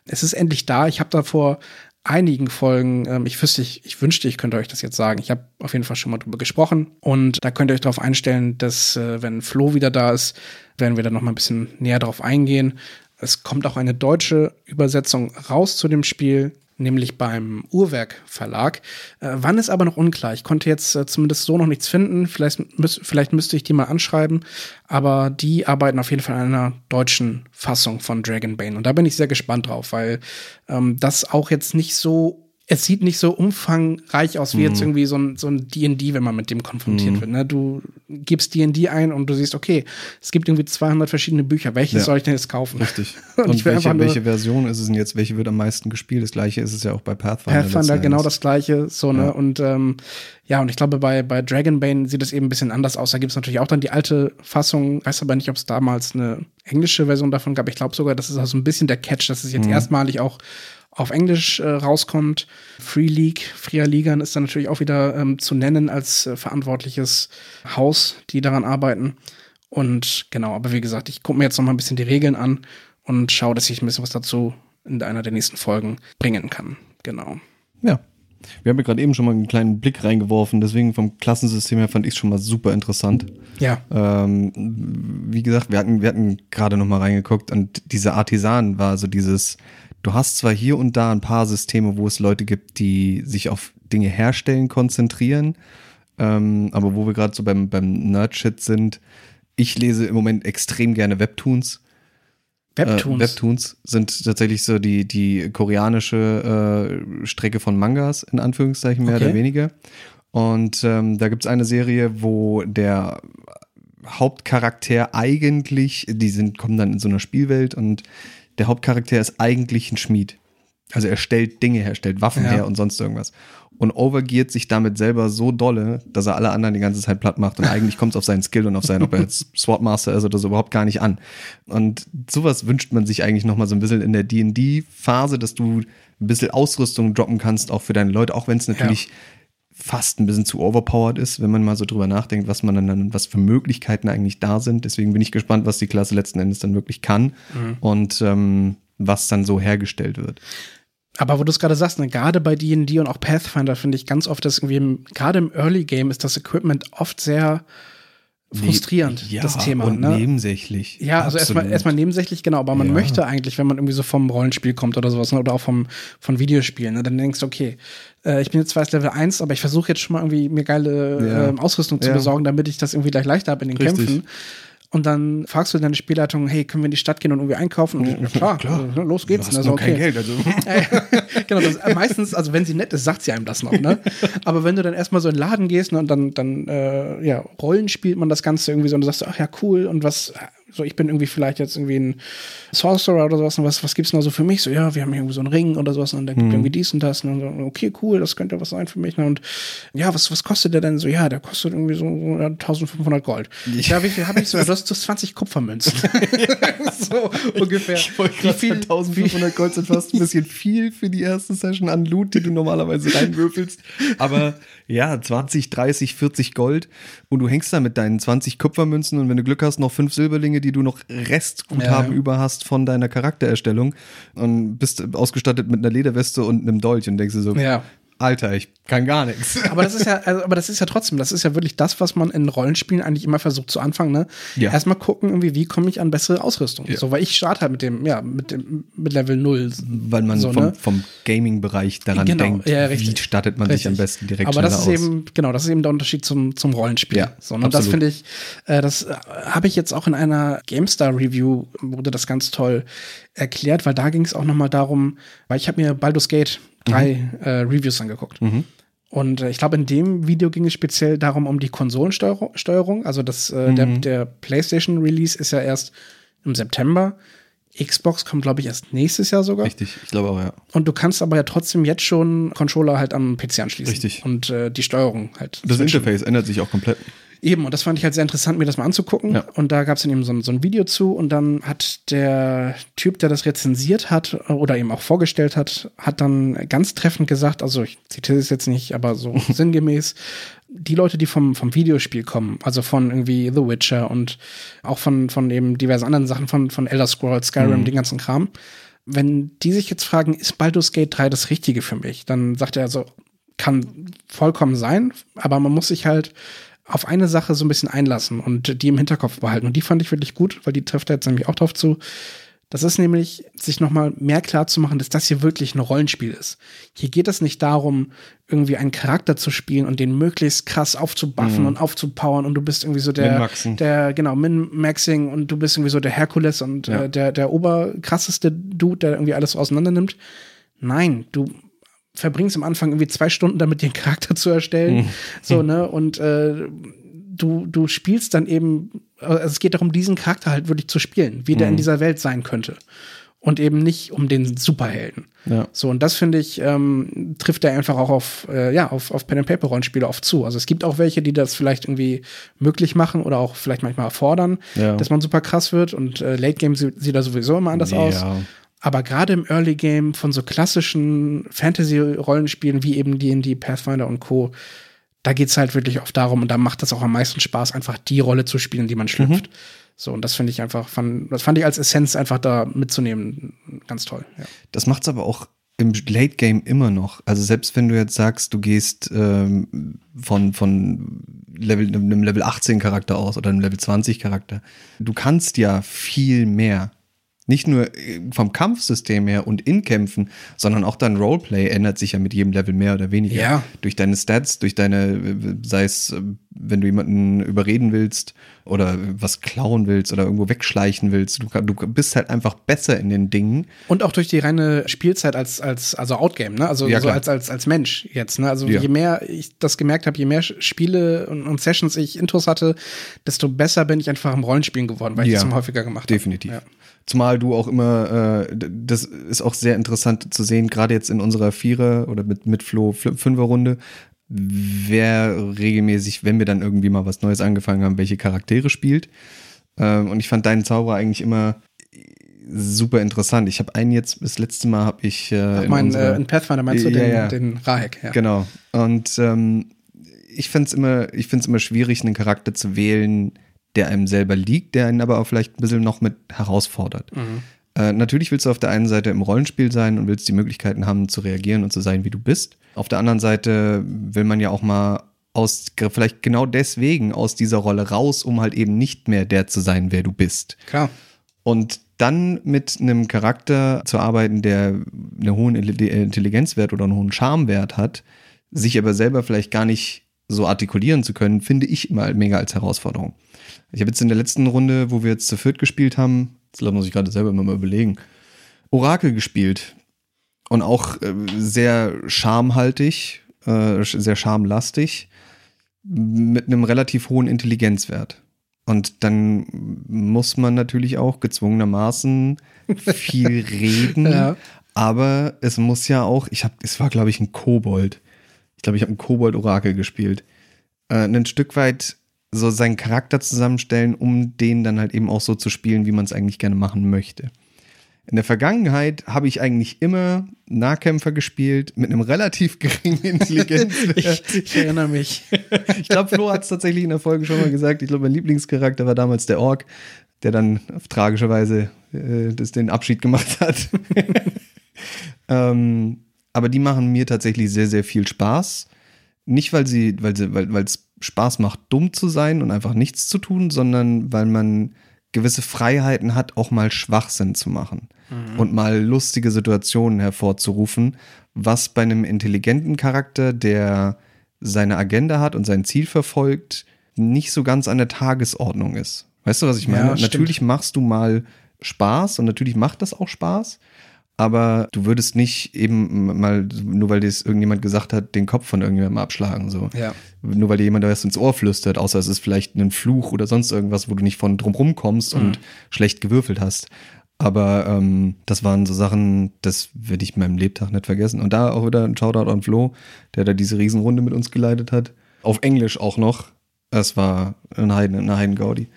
Es ist endlich da. Ich habe da vor einigen Folgen, ähm, ich wüsste, ich, ich wünschte, ich könnte euch das jetzt sagen. Ich habe auf jeden Fall schon mal drüber gesprochen. Und da könnt ihr euch darauf einstellen, dass äh, wenn Flo wieder da ist, werden wir da noch mal ein bisschen näher drauf eingehen. Es kommt auch eine deutsche Übersetzung raus zu dem Spiel, nämlich beim Uhrwerk Verlag. Äh, wann ist aber noch unklar. Ich konnte jetzt äh, zumindest so noch nichts finden. Vielleicht, müß, vielleicht müsste ich die mal anschreiben. Aber die arbeiten auf jeden Fall an einer deutschen Fassung von Dragonbane. Und da bin ich sehr gespannt drauf, weil ähm, das auch jetzt nicht so es sieht nicht so umfangreich aus wie jetzt Mhm. irgendwie so ein so ein D&D, wenn man mit dem konfrontiert wird. Ne? Du gibst D&D ein und du siehst, okay, es gibt irgendwie 200 verschiedene Bücher. Welches Ja. soll ich denn jetzt kaufen? Richtig. (laughs) Und Und, welche, welche Version ist es denn jetzt? Welche wird am meisten gespielt? Das gleiche ist es ja auch bei Pathfinder. Pathfinder genau das gleiche, so, ne? Ja. Und ähm, ja, und ich glaube, bei, bei Dragonbane sieht es eben ein bisschen anders aus. Da gibt es natürlich auch dann die alte Fassung, weiß aber nicht, ob es damals eine englische Version davon gab. Ich glaube sogar, das ist auch so ein bisschen der Catch, dass es jetzt Mhm. erstmalig auch auf Englisch äh, rauskommt. Free League, Fria Ligan ist dann natürlich auch wieder ähm, zu nennen als äh, verantwortliches Haus, die daran arbeiten. Und genau, aber wie gesagt, ich gucke mir jetzt noch mal ein bisschen die Regeln an und schaue, dass ich ein bisschen was dazu in einer der nächsten Folgen bringen kann. Genau. Ja. Wir haben ja gerade eben schon mal einen kleinen Blick reingeworfen, deswegen vom Klassensystem her fand ich es schon mal super interessant. Ja. Ähm, wie gesagt, wir hatten, wir hatten gerade noch mal reingeguckt und diese Artisan war so dieses, du hast zwar hier und da ein paar Systeme, wo es Leute gibt, die sich auf Dinge herstellen konzentrieren, ähm, aber wo wir gerade so beim, beim Nerd-Shit sind, ich lese im Moment extrem gerne Webtoons. Webtoons. Äh, Webtoons sind tatsächlich so die, die koreanische äh, Strecke von Mangas, in Anführungszeichen, mehr Okay. oder weniger. Und ähm, da gibt's eine Serie, wo der Hauptcharakter eigentlich, die sind, kommen dann in so einer Spielwelt und der Hauptcharakter ist eigentlich ein Schmied. Also er stellt Dinge her, stellt Waffen Ja. her und sonst irgendwas. Und overgiert sich damit selber so dolle, dass er alle anderen die ganze Zeit platt macht. Und eigentlich kommt es auf seinen Skill und auf seinen, ob er jetzt (laughs) Swordmaster ist oder so, überhaupt gar nicht an. Und sowas wünscht man sich eigentlich noch mal so ein bisschen in der D&D-Phase, dass du ein bisschen Ausrüstung droppen kannst, auch für deine Leute, auch wenn es natürlich fast ein bisschen zu overpowered ist, wenn man mal so drüber nachdenkt, was man dann, was für Möglichkeiten eigentlich da sind. Deswegen bin ich gespannt, was die Klasse letzten Endes dann wirklich kann und ähm, was dann so hergestellt wird. Aber wo du es gerade sagst, ne, gerade bei D&D und auch Pathfinder finde ich ganz oft, dass irgendwie, im, gerade im Early Game ist das Equipment oft sehr frustrierend, Ja, das Thema. und ne? nebensächlich. Ja, also erstmal erstmal nebensächlich, genau, aber man Ja. möchte eigentlich, wenn man irgendwie so vom Rollenspiel kommt oder sowas, ne, oder auch vom, von Videospielen, ne, dann denkst du, okay, äh, ich bin jetzt zwar erst Level 1, aber ich versuche jetzt schon mal irgendwie mir geile Ja. ähm, Ausrüstung zu besorgen, damit ich das irgendwie gleich leichter habe in den Richtig. Kämpfen. Und dann fragst du deine Spielleitung, hey, können wir in die Stadt gehen und irgendwie einkaufen? Und ja, klar, klar. los geht's. Du hast ne, so, nur kein okay. Geld, also. (laughs) genau, das, äh, meistens, also wenn sie nett ist, sagt sie einem das noch, ne? (laughs) Aber wenn du dann erstmal so in den Laden gehst ne, und dann, dann äh, ja, Rollen spielt man das Ganze irgendwie so und du sagst, ach ja, cool, und was, so ich bin irgendwie vielleicht jetzt irgendwie ein Sorcerer oder sowas, und was, was gibt's noch so für mich? So, ja, wir haben hier irgendwie so einen Ring oder sowas, und dann gibt irgendwie dies und das, und dann so, okay, cool, das könnte was sein für mich, ne? Und ja, was, was kostet der denn so? Ja, der kostet irgendwie so, so ja, 1500 Gold. Ja, wie viel habe ich so? Du hast so 20 Kupfermünzen. (laughs) (laughs) so ungefähr. Ich wollte Wie viel- 1500 Gold sind fast ein bisschen viel für die erste Session an Loot, die du normalerweise reinwürfelst. Aber ja, 20, 30, 40 Gold. Und du hängst da mit deinen 20 Kupfermünzen. Und wenn du Glück hast, noch fünf Silberlinge, die du noch Restguthaben Ja, über hast von deiner Charaktererstellung. Und bist ausgestattet mit einer Lederweste und einem Dolch. Und denkst dir so, Ja. Alter, ich kann gar nichts. (laughs) Aber das ist ja, also, aber das ist ja trotzdem, das ist ja wirklich das, was man in Rollenspielen eigentlich immer versucht zu anfangen, ne? Ja. Erstmal gucken, irgendwie, wie komme ich an bessere Ausrüstung. Ja. So, weil ich starte halt mit dem, ja, mit dem, mit Level 0. Weil man so, vom, ne? vom Gaming-Bereich daran Genau, denkt, ja, wie startet man sich Richtig. am besten direkt Aber das ist aus. eben, genau, das ist eben der Unterschied zum, zum Rollenspiel. Ja, so, und das finde ich, äh, das äh, habe ich jetzt auch in einer GameStar-Review, wurde das ganz toll erklärt, weil da ging es auch nochmal darum, weil ich habe mir Baldur's Gate 3 Mhm. äh, Reviews angeguckt. Und äh, ich glaube, in dem Video ging es speziell darum, um die Konsolensteuerung. Steuerung. Also das, äh, der, Mhm. der PlayStation-Release ist ja erst im September. Xbox kommt, glaube ich, erst nächstes Jahr sogar. Richtig, ich glaube auch, ja. Und du kannst aber ja trotzdem jetzt schon Controller halt am PC anschließen. Richtig. Und äh, die Steuerung halt. Das switchen. Interface ändert sich auch komplett. Eben, und das fand ich halt sehr interessant, mir das mal anzugucken. Ja. Und da gab es dann eben so, ein- so ein Video zu und dann hat der Typ, der das rezensiert hat äh, oder eben auch vorgestellt hat, hat dann ganz treffend gesagt, also ich zitiere es jetzt nicht, aber so (laughs) sinngemäß, die Leute, die vom, vom Videospiel kommen, also von irgendwie The Witcher und auch von, von eben diversen anderen Sachen, von, von Elder Scrolls, Skyrim, den ganzen Kram, wenn die sich jetzt fragen, ist Baldur's Gate 3 das Richtige für mich, dann sagt er so, kann vollkommen sein, aber man muss sich halt auf eine Sache so ein bisschen einlassen und die im Hinterkopf behalten. Und die fand ich wirklich gut, weil die trifft jetzt nämlich auch drauf zu. Das ist nämlich, sich nochmal mehr klar zu machen, dass das hier wirklich ein Rollenspiel ist. Hier geht es nicht darum, irgendwie einen Charakter zu spielen und den möglichst krass aufzubuffen und aufzupowern und du bist irgendwie so der, der, genau, Min-Maxing und du bist irgendwie so der Herkules und Ja. äh, der, der oberkrasseste Dude, der irgendwie alles so auseinander nimmt. Nein, du verbringst am Anfang irgendwie zwei Stunden damit, den Charakter zu erstellen. So, ne? Und äh, du, du spielst dann eben, also es geht darum, diesen Charakter halt wirklich zu spielen, wie der in dieser Welt sein könnte. Und eben nicht um den Superhelden. Ja. So, und das finde ich, ähm, trifft er einfach auch auf, äh, ja, auf, auf Pen and Paper Rollenspiele oft zu. Also es gibt auch welche, die das vielleicht irgendwie möglich machen oder auch vielleicht manchmal erfordern, Ja. dass man super krass wird und äh, Late Game sie- sieht da sowieso immer anders aus. Aber gerade im Early Game von so klassischen Fantasy-Rollenspielen wie eben D&D, Pathfinder und Co., da geht's halt wirklich oft darum und da macht das auch am meisten Spaß, einfach die Rolle zu spielen, die man schlüpft. So, und das finde ich einfach, fand, das fand ich als Essenz einfach da mitzunehmen ganz toll. Ja. Das macht's aber auch im Late Game immer noch. Also selbst wenn du jetzt sagst, du gehst ähm, von, von Level, einem Level 18 Charakter aus oder einem Level 20 Charakter, du kannst ja viel mehr. Nicht nur äh, vom Kampfsystem her und in Kämpfen, sondern auch dein Roleplay ändert sich ja mit jedem Level mehr oder weniger. Ja. Durch deine Stats, durch deine, äh, sei es, äh, wenn du jemanden überreden willst oder was klauen willst oder irgendwo wegschleichen willst. Du, du bist halt einfach besser in den Dingen. Und auch durch die reine Spielzeit als, als also Outgame, ne? Also Ja, so klar. als, als, als Mensch jetzt, ne? Also Ja. je mehr ich das gemerkt habe, je mehr Spiele und, und Sessions ich Intros hatte, desto besser bin ich einfach im Rollenspielen geworden, weil ich Ja. das immer häufiger gemacht habe. Definitiv. Zumal du auch immer, äh, das ist auch sehr interessant zu sehen, gerade jetzt in unserer Vierer- oder mit, mit Flo Fl- Fünfer-Runde, wer regelmäßig, wenn wir dann irgendwie mal was Neues angefangen haben, welche Charaktere spielt. Ähm, und ich fand deinen Zauberer eigentlich immer super interessant. Ich habe einen jetzt, das letzte Mal habe ich äh, Ich in meine, unserer- äh, in Pathfinder meinst du Ja, den, ja. den Rahek, ja. Genau. Und ähm, ich finde es immer, ich find's immer schwierig, einen Charakter zu wählen, der einem selber liegt, der einen aber auch vielleicht ein bisschen noch mit herausfordert. Äh, natürlich willst du auf der einen Seite im Rollenspiel sein und willst die Möglichkeiten haben, zu reagieren und zu sein, wie du bist. Auf der anderen Seite will man ja auch mal aus, vielleicht genau deswegen aus dieser Rolle raus, um halt eben nicht mehr der zu sein, wer du bist. Klar. Und dann mit einem Charakter zu arbeiten, der einen hohen Intelli- Intelligenzwert oder einen hohen Charmwert hat, sich aber selber vielleicht gar nicht so artikulieren zu können, finde ich immer mega als Herausforderung. Ich habe jetzt in der letzten Runde, wo wir jetzt zu viert gespielt haben, das muss ich gerade selber immer mal überlegen, Orakel gespielt. Und auch äh, sehr schamhaltig, äh, sehr schamlastig, mit einem relativ hohen Intelligenzwert. Und dann muss man natürlich auch gezwungenermaßen viel (laughs) reden. Ja. Aber es muss ja auch, ich habe, es war glaube ich ein Kobold. Ich glaube, ich habe ein Kobold-Orakel gespielt. Äh, ein Stück weit so seinen Charakter zusammenstellen, um den dann halt eben auch so zu spielen, wie man es eigentlich gerne machen möchte. In der Vergangenheit habe ich eigentlich immer Nahkämpfer gespielt mit einem relativ geringen (laughs) Intelligenzwert. Ich, ich erinnere mich. Ich glaube, Flo hat es tatsächlich in der Folge schon mal gesagt. Ich glaube, mein Lieblingscharakter war damals der Ork, der dann auf tragische Weise äh, das, den Abschied gemacht hat. (laughs) ähm, aber die machen mir tatsächlich sehr, sehr viel Spaß. Nicht, weil sie, weil sie, weil es Spaß macht, dumm zu sein und einfach nichts zu tun, sondern weil man gewisse Freiheiten hat, auch mal Schwachsinn zu machen mhm. und mal lustige Situationen hervorzurufen, was bei einem intelligenten Charakter, der seine Agenda hat und sein Ziel verfolgt, nicht so ganz an der Tagesordnung ist. Weißt du, was ich meine? Ja, natürlich machst du mal Spaß und natürlich macht das auch Spaß, aber du würdest nicht eben mal, nur weil dir irgendjemand gesagt hat, den Kopf von irgendjemandem abschlagen. So. Ja. Nur weil dir jemand was ins Ohr flüstert, außer es ist vielleicht ein Fluch oder sonst irgendwas, wo du nicht von drumrum kommst mhm. und schlecht gewürfelt hast. Aber ähm, das waren so Sachen, das werde ich in meinem Lebtag nicht vergessen. Und da auch wieder ein Shoutout an Flo, der da diese Riesenrunde mit uns geleitet hat. Auf Englisch auch noch. Es war eine Heiden, eine Heidengaudi.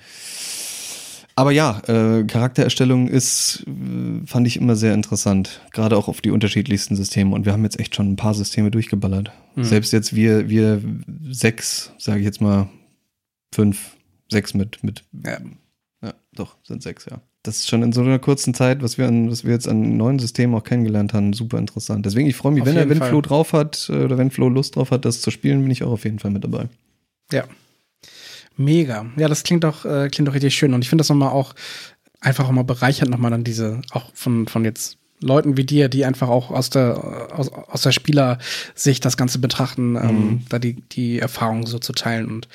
Aber ja, äh, Charaktererstellung ist, äh, fand ich immer sehr interessant. Gerade auch auf die unterschiedlichsten Systeme. Und wir haben jetzt echt schon ein paar Systeme durchgeballert. Mhm. Selbst jetzt wir, wir sechs, sage ich jetzt mal, fünf, sechs mit, mit. Ja. ja, doch, sind sechs, ja. Das ist schon in so einer kurzen Zeit, was wir, an, was wir jetzt an neuen Systemen auch kennengelernt haben, super interessant. Deswegen, ich freue mich, auf wenn er, wenn Fall. Flo drauf hat äh, oder wenn Flo Lust drauf hat, das zu spielen, bin ich auch auf jeden Fall mit dabei. Ja, Mega. Ja, das klingt doch, äh, klingt doch richtig schön. Und ich finde das nochmal auch einfach auch mal bereichert, nochmal dann diese, auch von, von jetzt Leuten wie dir, die einfach auch aus der, aus, aus der Spielersicht das Ganze betrachten, ähm, mhm. da die, die Erfahrungen so zu teilen. Und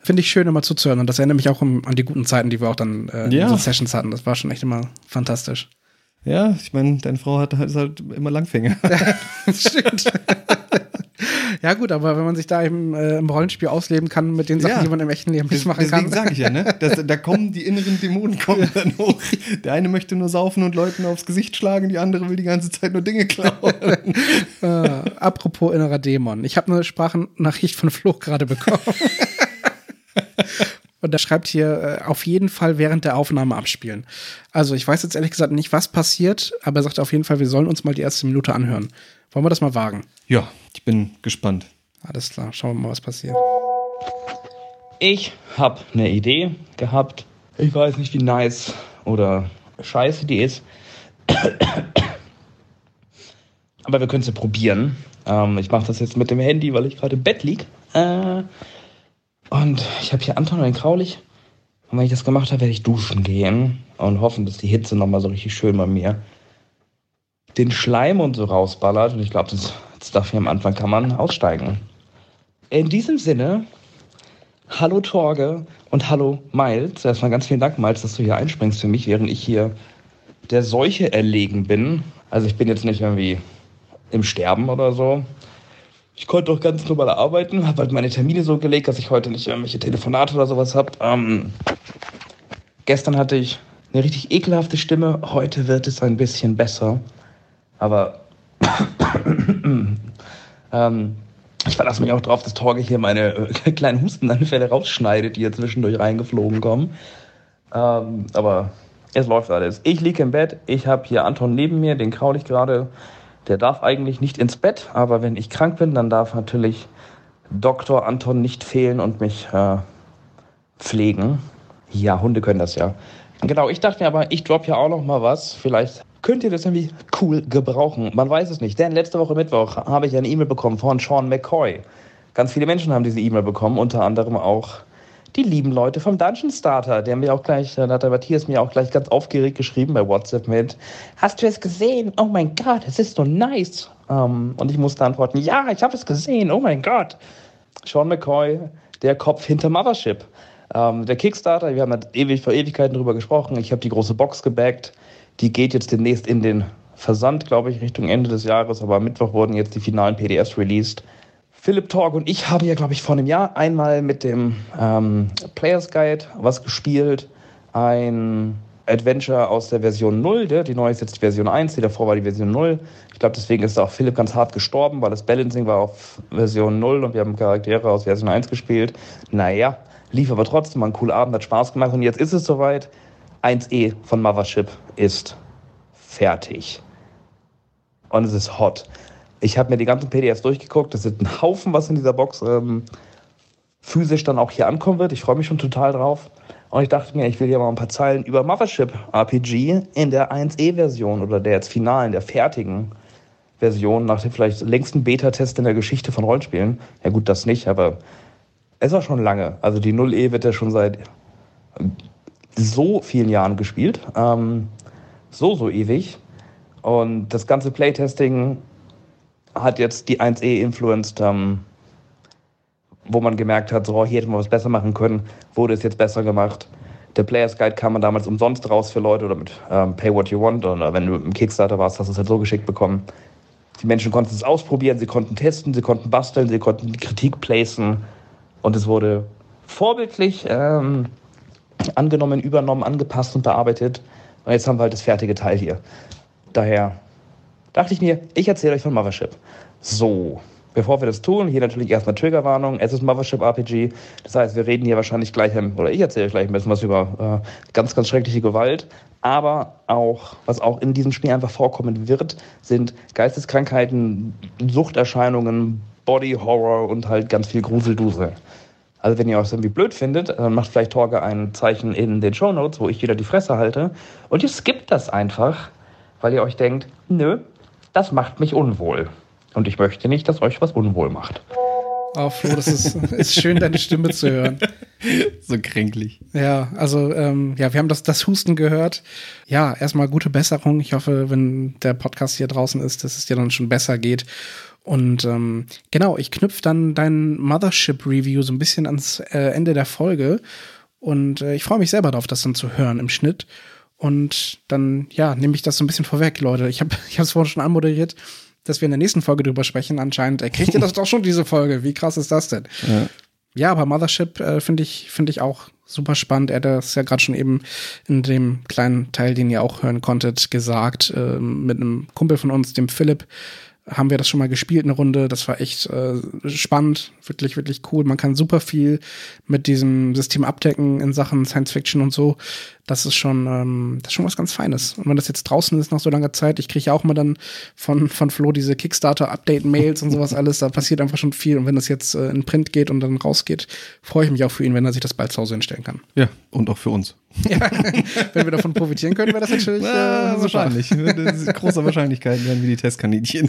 finde ich schön, immer zuzuhören. Und das erinnert mich auch um, an die guten Zeiten, die wir auch dann äh, ja. in so Sessions hatten. Das war schon echt immer fantastisch. Ja, ich meine, deine Frau hat, hat halt immer Langfinger. (laughs) Stimmt. (laughs) Ja, gut, aber wenn man sich da eben äh, im Rollenspiel ausleben kann mit den Sachen, ja. die man im echten Leben nicht machen Deswegen kann. Deswegen sage ich ja, ne? Das, da kommen die inneren Dämonen (laughs) kommen dann hoch. Der eine möchte nur saufen und Leuten aufs Gesicht schlagen, die andere will die ganze Zeit nur Dinge klauen. äh, apropos innerer Dämon. Ich habe eine Sprachnachricht von Flo gerade bekommen. Und er schreibt hier äh, auf jeden Fall während der Aufnahme abspielen. Also ich weiß jetzt ehrlich gesagt nicht, was passiert, aber er sagt auf jeden Fall, wir sollen uns mal die erste Minute anhören. Wollen wir das mal wagen? Ja, ich bin gespannt. Alles klar, schauen wir mal, was passiert. Ich habe eine Idee gehabt. Ich weiß nicht, wie nice oder scheiße die ist. Aber wir können sie probieren. Ähm, ich mache das jetzt mit dem Handy, weil ich gerade im Bett liege. Äh, und ich habe hier Anton und Kraulich. Und wenn ich das gemacht habe, werde ich duschen gehen und hoffen, dass die Hitze nochmal so richtig schön bei mir den Schleim und so rausballert. Und ich glaube, das, das darf hier am Anfang kann man aussteigen. In diesem Sinne, hallo Torge und hallo Miles. Erstmal ganz vielen Dank, Miles, dass du hier einspringst für mich, während ich hier der Seuche erlegen bin. Also ich bin jetzt nicht irgendwie im Sterben oder so. Ich konnte auch ganz normal arbeiten, habe halt meine Termine so gelegt, dass ich heute nicht irgendwelche Telefonate oder sowas habe. Ähm, gestern hatte ich eine richtig ekelhafte Stimme, heute wird es ein bisschen besser. Aber (coughs) ähm, ich verlasse mich auch darauf, dass Torge hier meine äh, (laughs) kleinen Hustenanfälle rausschneidet, die hier zwischendurch reingeflogen kommen. Ähm, aber es läuft alles. Ich liege im Bett, ich habe hier Anton neben mir, den kraul ich gerade. Der darf eigentlich nicht ins Bett, aber wenn ich krank bin, dann darf natürlich Dr. Anton nicht fehlen und mich äh, pflegen. Ja, Hunde können das ja. Genau, ich dachte mir aber, ich drop ja auch noch mal was. Vielleicht könnt ihr das irgendwie cool gebrauchen. Man weiß es nicht. Denn letzte Woche Mittwoch habe ich eine E-Mail bekommen von Sean McCoy. Ganz viele Menschen haben diese E-Mail bekommen, unter anderem auch die lieben Leute vom Dungeon Starter. Der mir auch gleich, da hat der Matthias mir auch gleich ganz aufgeregt geschrieben bei WhatsApp mit: Hast du es gesehen? Oh mein Gott, es ist so nice. Um, ähm, und ich musste antworten: Ja, ich habe es gesehen. Oh mein Gott. Sean McCoy, der Kopf hinter Mothership. Um, ähm, der Kickstarter, wir haben ewig vor Ewigkeiten drüber gesprochen. Ich habe die große Box gebackt. Die geht jetzt demnächst in den Versand, glaube ich, Richtung Ende des Jahres. Aber am Mittwoch wurden jetzt die finalen PDFs released. Philipp Torg und ich haben ja, glaube ich, vor einem Jahr einmal mit dem ähm, Players Guide was gespielt. Ein Adventure aus der Version 0. Der, die neue ist jetzt die Version 1, die davor war die Version 0. Ich glaube, deswegen ist auch Philipp ganz hart gestorben, weil das Balancing war auf Version 0 und wir haben Charaktere aus Version 1 gespielt. Naja, lief aber trotzdem, war ein cooler Abend, hat Spaß gemacht und jetzt ist es soweit. 1E von Mothership ist fertig. Und es ist hot. Ich habe mir die ganzen PDFs durchgeguckt. Es sind ein Haufen, was in dieser Box ähm, physisch dann auch hier ankommen wird. Ich freue mich schon total drauf. Und ich dachte mir, ich will hier mal ein paar Zeilen über Mothership RPG in der 1E-Version oder der jetzt finalen, der fertigen Version, nach dem vielleicht längsten Beta-Test in der Geschichte von Rollenspielen. Ja gut, das nicht, aber es war schon lange. Also die 0E wird ja schon seit so vielen Jahren gespielt. Ähm, so, so ewig. Und das ganze Playtesting hat jetzt die 1E influenced, ähm, wo man gemerkt hat, so, hier hätten wir was besser machen können, wurde es jetzt besser gemacht. Der Players Guide kam man damals umsonst raus für Leute oder mit ähm, Pay What You Want oder wenn du im Kickstarter warst, hast du es halt so geschickt bekommen. Die Menschen konnten es ausprobieren, sie konnten testen, sie konnten basteln, sie konnten Kritik placen und es wurde vorbildlich ähm, angenommen, übernommen, angepasst und bearbeitet. Und jetzt haben wir halt das fertige Teil hier. Daher dachte ich mir, ich erzähle euch von Mothership. So, bevor wir das tun, hier natürlich erstmal Triggerwarnung. Es ist Mothership RPG. Das heißt, wir reden hier wahrscheinlich gleich, oder ich erzähle euch gleich ein bisschen was über äh, ganz, ganz schreckliche Gewalt. Aber auch, was auch in diesem Spiel einfach vorkommen wird, sind Geisteskrankheiten, Suchterscheinungen, Body Horror und halt ganz viel Gruseldusel. Also wenn ihr euch irgendwie blöd findet, dann macht vielleicht Torge ein Zeichen in den Show Notes, wo ich wieder die Fresse halte. Und ihr skippt das einfach, weil ihr euch denkt, nö, das macht mich unwohl. Und ich möchte nicht, dass euch was unwohl macht. Oh, Flo, das ist, ist schön, deine Stimme zu hören. (laughs) So kränklich. Ja, also ähm, ja, wir haben das, das Husten gehört. Ja, erstmal gute Besserung. Ich hoffe, wenn der Podcast hier draußen ist, dass es dir dann schon besser geht. Und ähm, genau, ich knüpfe dann dein Mothership-Review so ein bisschen ans äh, Ende der Folge. Und äh, ich freue mich selber darauf, das dann zu hören im Schnitt. Und dann, ja, nehme ich das so ein bisschen vorweg, Leute. Ich habe (laughs) ich es vorhin schon anmoderiert, dass wir in der nächsten Folge drüber sprechen. Anscheinend kriegt ihr (laughs) das doch schon, diese Folge. Wie krass ist das denn? Ja. Ja, aber Mothership äh, finde ich, finde ich auch super spannend. Er hat das ja gerade schon eben in dem kleinen Teil, den ihr auch hören konntet, gesagt, äh, mit einem Kumpel von uns, dem Philipp, haben wir das schon mal gespielt, eine Runde. Das war echt äh, spannend, wirklich, wirklich cool. Man kann super viel mit diesem System abdecken in Sachen Science Fiction und so. Das ist schon, ähm, das ist schon was ganz Feines. Und wenn das jetzt draußen ist nach so langer Zeit, ich kriege ja auch mal dann von, von Flo diese Kickstarter-Update-Mails und sowas (laughs) alles, da passiert einfach schon viel. Und wenn das jetzt äh, in Print geht und dann rausgeht, freue ich mich auch für ihn, wenn er sich das bald zu Hause hinstellen kann. Ja, und auch für uns. (laughs) (laughs) Ja, wenn wir davon profitieren können, wäre das natürlich Ja, äh, super. wahrscheinlich. Ist großer Wahrscheinlichkeit werden wir die Testkaninchen.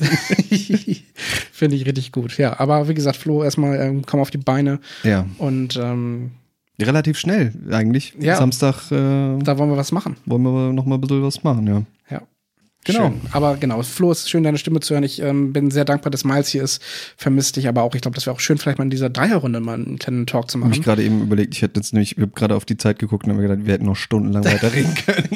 Finde ich richtig gut. Ja, aber wie gesagt, Flo, erstmal ähm, komm auf die Beine ja. und ähm, Relativ schnell eigentlich. Ja. Samstag äh, da wollen wir was machen. wollen wir noch mal ein bisschen was machen, ja. Ja. Genau. Schön. Aber genau, Flo, es ist schön, deine Stimme zu hören. Ich ähm, bin sehr dankbar, dass Miles hier ist. Vermisst dich aber auch. Ich glaube, das wäre auch schön, vielleicht mal in dieser Dreierrunde mal einen kleinen Talk zu Habe ich machen. gerade eben überlegt, ich hätte jetzt nämlich, ich habe gerade auf die Zeit geguckt und habe mir gedacht, wir hätten noch stundenlang (laughs) weiterreden können.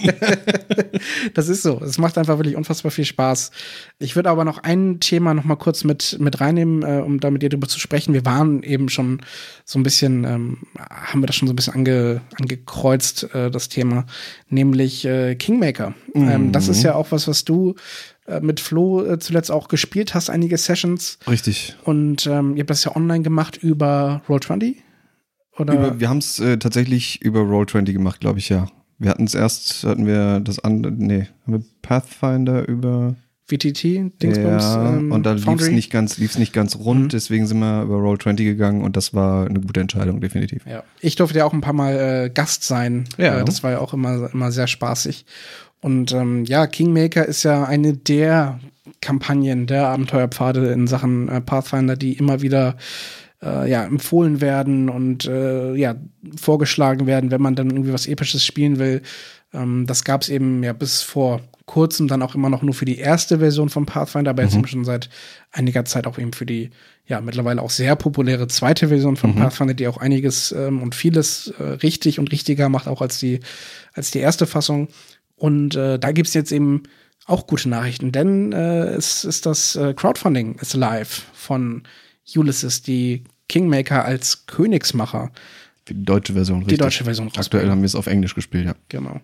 Das ist so. Es macht einfach wirklich unfassbar viel Spaß. Ich würde aber noch ein Thema noch mal kurz mit, mit reinnehmen, äh, um da mit dir drüber zu sprechen. Wir waren eben schon so ein bisschen, ähm, haben wir das schon so ein bisschen ange, angekreuzt, äh, das Thema, nämlich äh, Kingmaker. Ähm, das ist ja auch was, was du äh, mit Flo äh, zuletzt auch gespielt hast, einige Sessions. Richtig. Und ähm, ihr habt das ja online gemacht über Roll20? Oder? Über, wir haben es äh, tatsächlich über Roll20 gemacht, glaube ich, ja. Wir hatten es erst, hatten wir das andere, nee, haben wir Pathfinder über VTT, Dingsbums, ja, ähm, und da lief es nicht ganz, lief's nicht ganz rund, Mhm. deswegen sind wir über Roll20 gegangen und das war eine gute Entscheidung, definitiv. Ja. Ich durfte ja auch ein paar Mal äh, Gast sein. Ja. Äh, das war ja auch immer, immer sehr spaßig. Und ähm, ja, Kingmaker ist ja eine der Kampagnen, der Abenteuerpfade in Sachen äh, Pathfinder, die immer wieder äh, ja, empfohlen werden und äh, ja, vorgeschlagen werden, wenn man dann irgendwie was Episches spielen will. Ähm, das gab es eben ja bis vor kurzem dann auch immer noch nur für die erste Version von Pathfinder, aber jetzt eben schon seit einiger Zeit auch eben für die ja mittlerweile auch sehr populäre zweite Version von Pathfinder, die auch einiges ähm, und vieles äh, richtig und richtiger macht, auch als die, als die erste Fassung. Und äh, da gibt's jetzt eben auch gute Nachrichten, denn äh, es ist das äh, Crowdfunding ist live von Ulysses, die Kingmaker als Königsmacher. Die deutsche Version, Die richtig. deutsche Version Aktuell haben wir es auf Englisch gespielt, ja. Genau.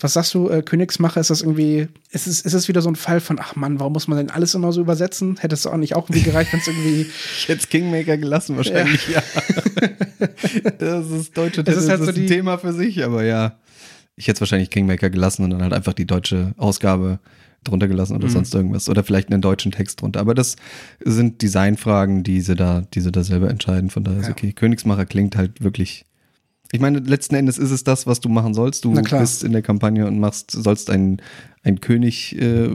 Was sagst du, äh, Königsmacher? Ist das irgendwie, ist es, ist es wieder so ein Fall von, ach Mann, warum muss man denn alles immer so übersetzen? Hätte es auch nicht auch irgendwie gereicht, wenn es irgendwie. (laughs) Ich hätte Kingmaker gelassen, wahrscheinlich, ja. (laughs) das ist deutsche Es ist halt das so ist ein die- Thema für sich, aber ja. Ich hätte es wahrscheinlich Kingmaker gelassen und dann halt einfach die deutsche Ausgabe drunter gelassen Mhm. oder sonst irgendwas. Oder vielleicht einen deutschen Text drunter. Aber das sind Designfragen, die sie da, die sie da selber entscheiden. Von daher ist Ja. okay. Königsmacher klingt halt wirklich Ich meine, letzten Endes ist es das, was du machen sollst. Du bist in der Kampagne und machst, sollst einen, einen König äh,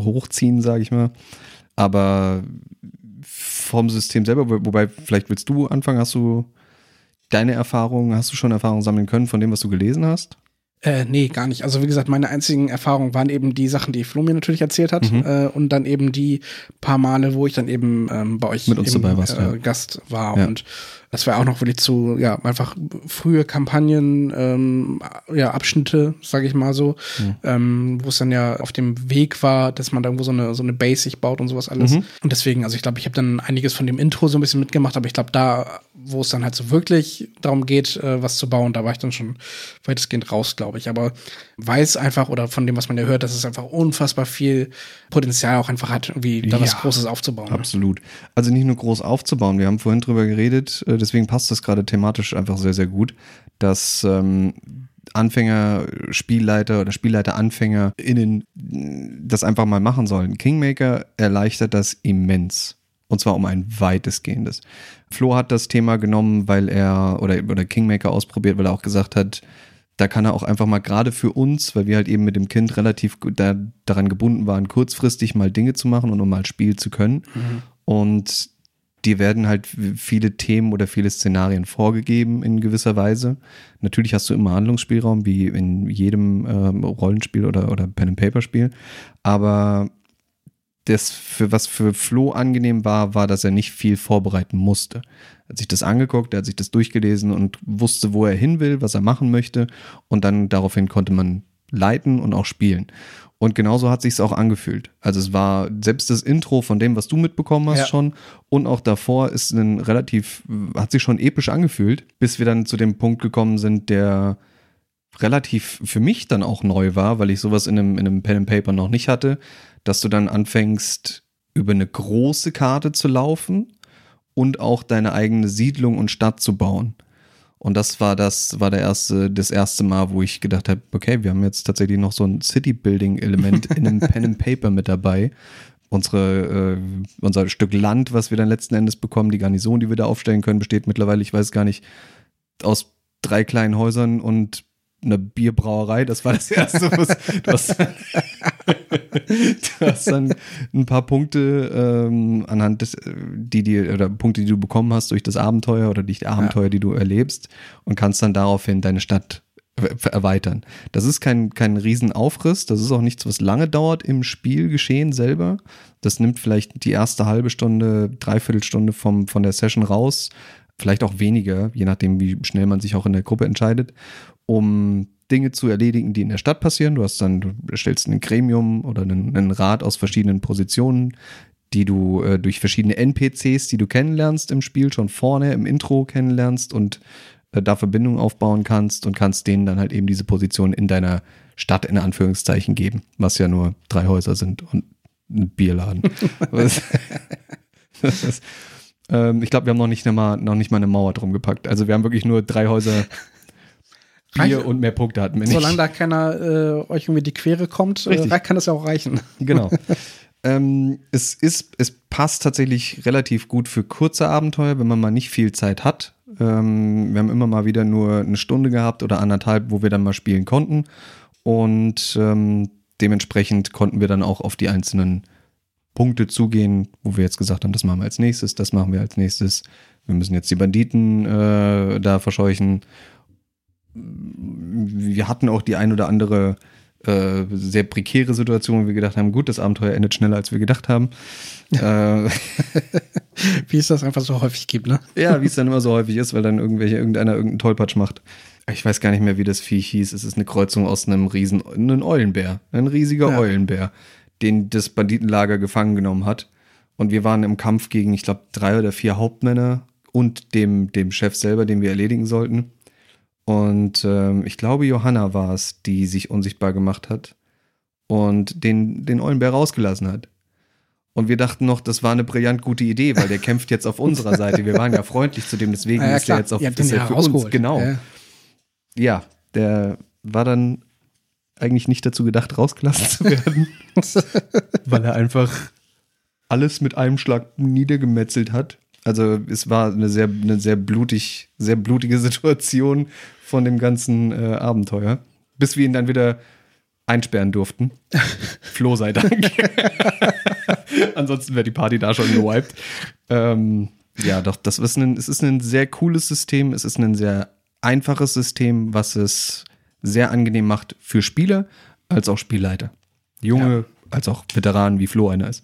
hochziehen, sage ich mal. Aber vom System selber, wo- wobei, vielleicht willst du anfangen, hast du deine Erfahrungen, hast du schon Erfahrungen sammeln können von dem, was du gelesen hast? Äh, nee, gar nicht. Also wie gesagt, meine einzigen Erfahrungen waren eben die Sachen, die Flo mir natürlich erzählt hat. Mhm. Äh, und dann eben die paar Male, wo ich dann eben ähm, bei euch Mit uns eben, dabei warst, äh, ja. Gast war. Ja. Und das war auch noch wirklich zu, ja, einfach frühe Kampagnen, ähm, ja, Abschnitte, sage ich mal so, Mhm. ähm, wo es dann ja auf dem Weg war, dass man da irgendwo so eine, so eine Base sich baut und sowas alles. Mhm. Und deswegen, also ich glaube, ich habe dann einiges von dem Intro so ein bisschen mitgemacht, aber ich glaube, da, wo es dann halt so wirklich darum geht, äh, was zu bauen, da war ich dann schon weitestgehend raus, glaube ich. Aber weiß einfach, oder von dem, was man ja hört, dass es einfach unfassbar viel Potenzial auch einfach hat, irgendwie da was Ja, Großes aufzubauen. ne? Absolut. Also nicht nur groß aufzubauen. Wir haben vorhin drüber geredet, äh, deswegen passt das gerade thematisch einfach sehr, sehr gut, dass ähm, Anfänger, Spielleiter oder SpielleiteranfängerInnen das einfach mal machen sollen. Kingmaker erleichtert das immens. Und zwar um ein weitestgehendes. Flo hat das Thema genommen, weil er, oder, oder Kingmaker ausprobiert, weil er auch gesagt hat, da kann er auch einfach mal gerade für uns, weil wir halt eben mit dem Kind relativ gut da, daran gebunden waren, kurzfristig mal Dinge zu machen und um mal spielen zu können. Und dir werden halt viele Themen oder viele Szenarien vorgegeben in gewisser Weise. Natürlich hast du immer Handlungsspielraum, wie in jedem ähm, Rollenspiel oder, oder Pen-and-Paper-Spiel. Aber das, für was für Flo angenehm war, war, dass er nicht viel vorbereiten musste. Er hat sich das angeguckt, er hat sich das durchgelesen und wusste, wo er hin will, was er machen möchte. Und dann daraufhin konnte man leiten und auch spielen. Und genauso hat sich's auch angefühlt. Also es war selbst das Intro von dem, was du mitbekommen hast Ja. schon und auch davor ist ein relativ, hat sich schon episch angefühlt, bis wir dann zu dem Punkt gekommen sind, der relativ für mich dann auch neu war, weil ich sowas in einem, in einem Pen and Paper noch nicht hatte, dass du dann anfängst, über eine große Karte zu laufen und auch deine eigene Siedlung und Stadt zu bauen. Und das war das, war der erste, das erste Mal, wo ich gedacht habe, okay, wir haben jetzt tatsächlich noch so ein City-Building-Element (laughs) in einem Pen and Paper mit dabei. Unsere, äh, unser Stück Land, was wir dann letzten Endes bekommen, die Garnison, die wir da aufstellen können, besteht mittlerweile, ich weiß gar nicht, aus drei kleinen Häusern und einer Bierbrauerei. Das war das (laughs) erste, was hast. Du hast dann ein paar Punkte ähm, anhand des, äh, die dir oder Punkte, die du bekommen hast durch das Abenteuer oder durch die Abenteuer, die du erlebst und kannst dann daraufhin deine Stadt erweitern. Das ist kein, kein Riesenaufriss, das ist auch nichts, was lange dauert im Spielgeschehen selber. Das nimmt vielleicht die erste halbe Stunde, Dreiviertelstunde vom, von der Session raus, vielleicht auch weniger, je nachdem, wie schnell man sich auch in der Gruppe entscheidet, um Dinge zu erledigen, die in der Stadt passieren. Du hast dann, du stellst ein Gremium oder einen, einen Rat aus verschiedenen Positionen, die du äh, durch verschiedene NPCs, die du kennenlernst im Spiel, schon vorne im Intro kennenlernst und äh, da Verbindungen aufbauen kannst und kannst denen dann halt eben diese Position in deiner Stadt in Anführungszeichen geben, was ja nur drei Häuser sind und ein Bierladen. (laughs) das, das ist, ähm, ich glaube, wir haben noch nicht, mal, noch nicht mal eine Mauer drum gepackt. Also wir haben wirklich nur drei Häuser Bier Reicht- und mehr Punkte hatten wir nicht. Solange da keiner äh, euch irgendwie die Quere kommt, äh, kann das ja auch reichen. Genau. (laughs) ähm, es ist, es passt tatsächlich relativ gut für kurze Abenteuer, wenn man mal nicht viel Zeit hat. Ähm, wir haben immer mal wieder nur eine Stunde gehabt oder anderthalb, wo wir dann mal spielen konnten. Und ähm, dementsprechend konnten wir dann auch auf die einzelnen Punkte zugehen, wo wir jetzt gesagt haben, das machen wir als nächstes, das machen wir als nächstes. Wir müssen jetzt die Banditen äh, da verscheuchen. Wir hatten auch die ein oder andere äh, sehr prekäre Situation, wo wir gedacht haben, gut, das Abenteuer endet schneller, als wir gedacht haben. äh, (laughs) Wie es das einfach so häufig gibt, ne? ja, wie es dann immer so häufig ist, weil dann irgendwelche, irgendeiner irgendeinen Tollpatsch macht. Ich weiß gar nicht mehr, wie das Viech hieß. Es ist eine Kreuzung aus einem riesen, einem Eulenbär. Ein riesiger Ja. Eulenbär, den das Banditenlager gefangen genommen hat. Und wir waren im Kampf gegen, ich glaube, drei oder vier Hauptmänner und dem, dem Chef selber, den wir erledigen sollten. Und ähm, ich glaube, Johanna war es, die sich unsichtbar gemacht hat und den, den Eulenbär rausgelassen hat. Und wir dachten noch, das war eine brillant gute Idee, weil der kämpft jetzt auf unserer (laughs) Seite. Wir waren ja freundlich zu dem, deswegen Ah, ja, ist er jetzt auf Ihr ist er für uns. Genau. Ja. Ja, der war dann eigentlich nicht dazu gedacht, rausgelassen zu werden, (laughs) weil er einfach alles mit einem Schlag niedergemetzelt hat. Also es war eine sehr, eine sehr blutig, sehr blutige (laughs) Situation von dem ganzen äh, Abenteuer. Bis wir ihn dann wieder einsperren durften. (laughs) Flo sei Dank. (laughs) Ansonsten wäre die Party da schon gewiped. Ähm, ja, doch, das ist ein, es ist ein sehr cooles System. Es ist ein sehr einfaches System, was es sehr angenehm macht für Spieler als auch Spielleiter. Junge ja. als auch Veteranen, wie Flo einer ist.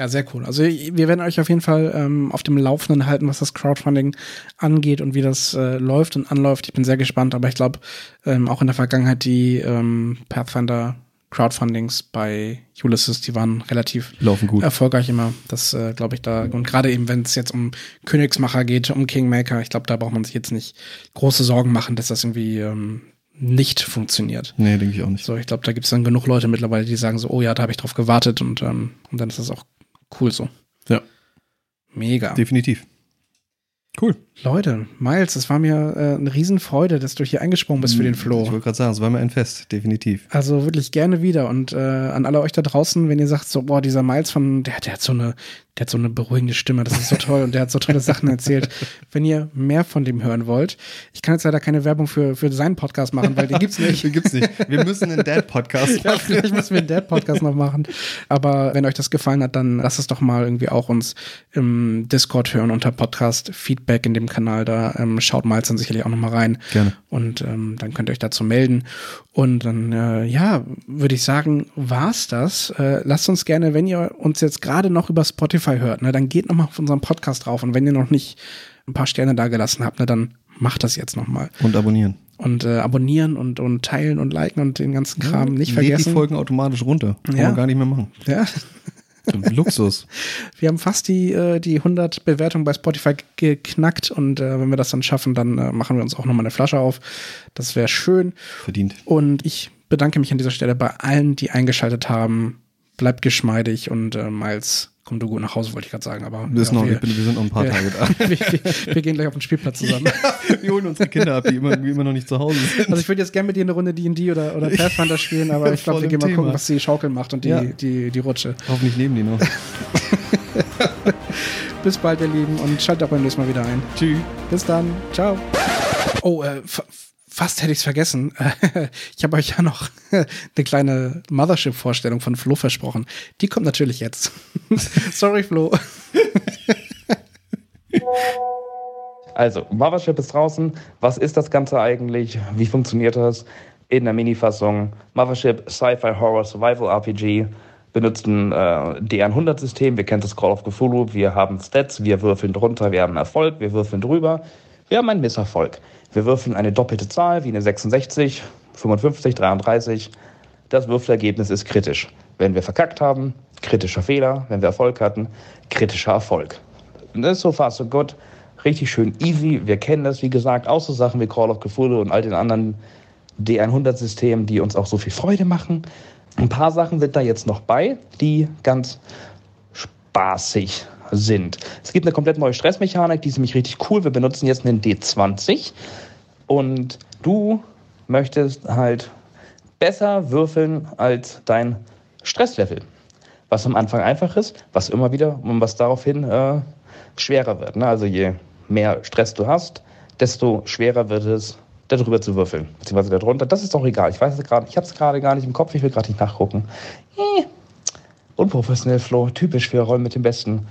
Ja, sehr cool. Also wir werden euch auf jeden Fall ähm, auf dem Laufenden halten, was das Crowdfunding angeht und wie das äh, läuft und anläuft. Ich bin sehr gespannt, aber ich glaube, ähm, auch in der Vergangenheit die ähm, Pathfinder Crowdfundings bei Ulysses, die waren relativ Laufen gut. erfolgreich immer. Das äh, glaube ich da. Und gerade eben, wenn es jetzt um Königsmacher geht, um Kingmaker, ich glaube, da braucht man sich jetzt nicht große Sorgen machen, dass das irgendwie ähm, nicht funktioniert. Nee, denke ich auch nicht. So, ich glaube, da gibt es dann genug Leute mittlerweile, die sagen so, oh ja, da habe ich drauf gewartet und, ähm, und dann ist das auch cool so. Ja. Mega. Definitiv. Cool. Leute, Miles, es war mir äh, eine Riesenfreude, dass du hier eingesprungen bist für den Flo. Ich wollte gerade sagen, es war mir ein Fest, definitiv. Also wirklich gerne wieder. Und äh, an alle euch da draußen, wenn ihr sagt, so, boah, dieser Miles von, der, der hat so eine, der hat so eine beruhigende Stimme, das ist so toll und der hat so tolle Sachen erzählt. (laughs) Wenn ihr mehr von dem hören wollt, ich kann jetzt leider keine Werbung für, für seinen Podcast machen, weil den gibt's nicht. (laughs) den gibt's nicht. Wir müssen einen Dad-Podcast (laughs) machen. ja, vielleicht müssen wir einen Dad-Podcast noch machen. Aber wenn euch das gefallen hat, dann lasst es doch mal irgendwie auch uns im Discord hören unter Podcast Feedback in dem Kanal da. Ähm, schaut Miles dann sicherlich auch noch mal rein. Gerne. Und ähm, dann könnt ihr euch dazu melden. Und dann, äh, ja, würde ich sagen, war's das. Äh, lasst uns gerne, wenn ihr uns jetzt gerade noch über Spotify hört, ne, dann geht noch mal auf unseren Podcast drauf. Und wenn ihr noch nicht ein paar Sterne da gelassen habt, ne, dann macht das jetzt noch mal. Und abonnieren. Und äh, abonnieren und, und teilen und liken und den ganzen Kram ja, nicht vergessen. die Folgen automatisch runter. Kann ja. man gar nicht mehr machen. Ja. Luxus. (laughs) Wir haben fast die, äh, die 100 Bewertungen bei Spotify geknackt und äh, wenn wir das dann schaffen, dann äh, machen wir uns auch nochmal eine Flasche auf. Das wäre schön. Verdient. Und ich bedanke mich an dieser Stelle bei allen, die eingeschaltet haben. Bleibt geschmeidig und äh, Miles, komm du gut nach Hause, wollte ich gerade sagen. Aber ja, noch, wir, bin, wir, sind noch ein paar Tage da. (laughs) wir, wir, wir, gehen gleich auf den Spielplatz zusammen. Ja, (laughs) wir holen unsere Kinder ab, die immer, die immer noch nicht zu Hause sind. Also ich würde jetzt gerne mit dir eine Runde D&D oder, oder Pathfinder spielen, aber ich glaube, wir gehen mal gucken, was die Schaukel macht und die, ja. die, die Rutsche. Hoffentlich nehmen die noch. (laughs) Bis bald, ihr Lieben, und schaltet auch beim nächsten Mal wieder ein. Tschüss. Bis dann. Ciao. Oh, äh, fast hätte ich es vergessen. (laughs) ich habe euch ja noch (laughs) eine kleine Mothership-Vorstellung von Flo versprochen. Die kommt natürlich jetzt. (laughs) Sorry, Flo. also, Mothership ist draußen. Was ist das Ganze eigentlich? Wie funktioniert das? In der Mini-Fassung Mothership Sci-Fi Horror Survival RPG benutzt ein äh, DR100-System. Wir kennen das Call of Cthulhu. Wir haben Stats, wir würfeln drunter, wir haben Erfolg, wir würfeln drüber. Wir haben einen Misserfolg. Wir würfeln eine doppelte Zahl wie eine 66, 55, 33. Das Würfelergebnis ist kritisch. Wenn wir verkackt haben, kritischer Fehler. Wenn wir Erfolg hatten, kritischer Erfolg. Das ist so fast so gut. Richtig schön easy. Wir kennen das, wie gesagt, auch so Sachen wie Call of Cthulhu und all den anderen D100-Systemen, die uns auch so viel Freude machen. Ein paar Sachen sind da jetzt noch bei, die ganz spaßig sind. Es gibt eine komplett neue Stressmechanik, die ist nämlich richtig cool. Wir benutzen jetzt einen D20 und du möchtest halt besser würfeln als dein Stresslevel. Was am Anfang einfach ist, was immer wieder und was daraufhin äh, schwerer wird. Ne? Also je mehr Stress du hast, desto schwerer wird es, darüber zu würfeln, beziehungsweise darunter. Das ist doch egal. Ich weiß es gerade, ich habe es gerade gar nicht im Kopf, ich will gerade nicht nachgucken. Eh. Unprofessionell, Flo, typisch für Rollen mit dem Besten.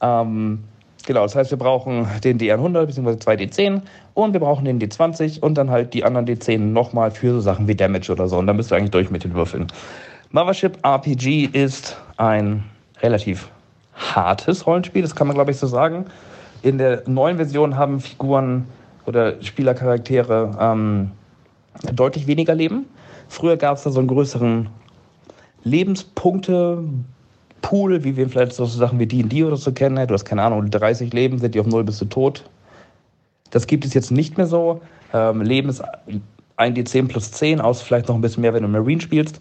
Ähm, genau, das heißt, wir brauchen den DR100 bzw. zwei D10 und wir brauchen den D20 und dann halt die anderen D10 nochmal für so Sachen wie Damage oder so. Und dann bist du eigentlich durch mit den Würfeln. Mothership RPG ist ein relativ hartes Rollenspiel, das kann man glaube ich so sagen. In der neuen Version haben Figuren oder Spielercharaktere ähm, deutlich weniger Leben. Früher gab es da so einen größeren Lebenspunkte Pool, wie wir vielleicht so Sachen wie D&D oder so kennen. Du hast keine Ahnung, 30 Leben, sind die auf null bist du tot. Das gibt es jetzt nicht mehr so. Ähm, Leben ist ein D10 plus 10, aus vielleicht noch ein bisschen mehr, wenn du Marine spielst.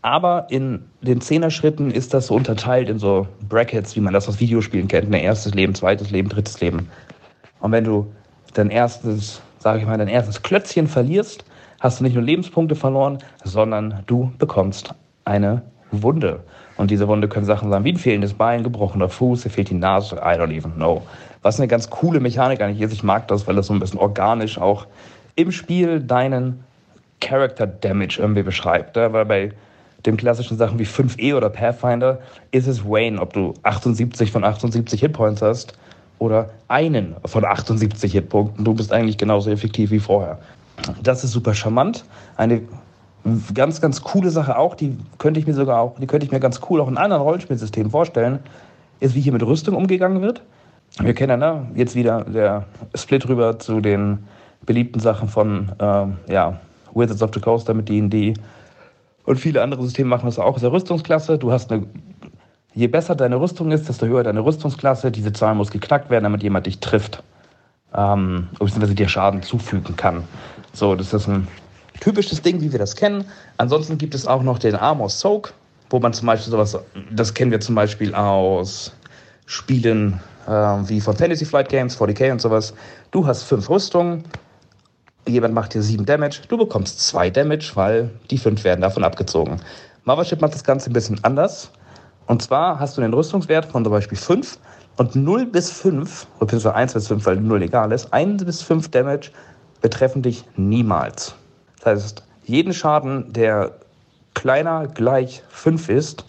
Aber in den Zehner-Schritten ist das so unterteilt in so Brackets, wie man das aus Videospielen kennt. Ein erstes Leben, zweites Leben, drittes Leben. Und wenn du dein erstes, sage ich mal, dein erstes Klötzchen verlierst, hast du nicht nur Lebenspunkte verloren, sondern du bekommst eine Wunde. Und diese Wunde können Sachen sein wie ein fehlendes Bein, gebrochener Fuß, dir fehlt die Nase, I don't even know. Was eine ganz coole Mechanik eigentlich ist. Ich mag das, weil das so ein bisschen organisch auch im Spiel deinen Character Damage irgendwie beschreibt. Weil bei den klassischen Sachen wie 5e oder Pathfinder ist es Wayne, ob du 78 von 78 Hitpoints hast oder einen von 78 Hitpunkten. Du bist eigentlich genauso effektiv wie vorher. Das ist super charmant. Eine ganz, ganz coole Sache auch, die könnte ich mir sogar auch, die könnte ich mir ganz cool auch in anderen Rollenspielsystemen vorstellen, ist, wie hier mit Rüstung umgegangen wird. Wir kennen ja ne, jetzt wieder der Split rüber zu den beliebten Sachen von ähm, ja, Wizards of the Coast mit D&D und viele andere Systeme machen das auch aus der Rüstungsklasse. Du hast eine, je besser deine Rüstung ist, desto höher deine Rüstungsklasse. Diese Zahl muss geknackt werden, damit jemand dich trifft, ähm, beziehungsweise dir Schaden zufügen kann. So, das ist ein typisches Ding, wie wir das kennen. Ansonsten gibt es auch noch den Armor Soak, wo man zum Beispiel sowas, das kennen wir zum Beispiel aus Spielen äh, wie von Fantasy Flight Games, 40k und sowas. Du hast fünf Rüstungen, jemand macht dir sieben Damage, du bekommst zwei Damage, weil die fünf werden davon abgezogen. Mothership macht das Ganze ein bisschen anders. Und zwar hast du den Rüstungswert von zum Beispiel 5 und 0 bis 5, beziehungsweise 1 bis 5, weil 0 egal ist, 1 bis 5 Damage betreffen dich niemals. Das heißt, jeden Schaden, der kleiner gleich 5 ist,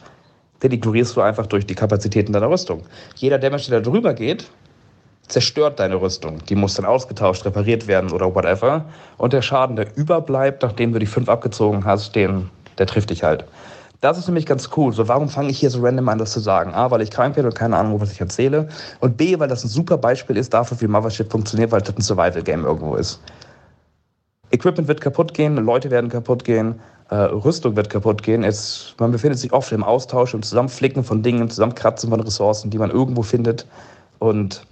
den ignorierst du einfach durch die Kapazitäten deiner Rüstung. Jeder Damage, der da drüber geht, zerstört deine Rüstung. Die muss dann ausgetauscht, repariert werden oder whatever. Und der Schaden, der überbleibt, nachdem du die 5 abgezogen hast, den, der trifft dich halt. Das ist nämlich ganz cool. So, warum fange ich hier so random an, das zu sagen? A, weil ich krank bin und keine Ahnung, was ich erzähle. Und B, weil das ein super Beispiel ist dafür, wie Mothership funktioniert, weil das ein Survival-Game irgendwo ist. Equipment wird kaputt gehen, Leute werden kaputt gehen, äh, Rüstung wird kaputt gehen. Es, man befindet sich oft im Austausch, im Zusammenflicken von Dingen, Zusammenkratzen von Ressourcen, die man irgendwo findet. Und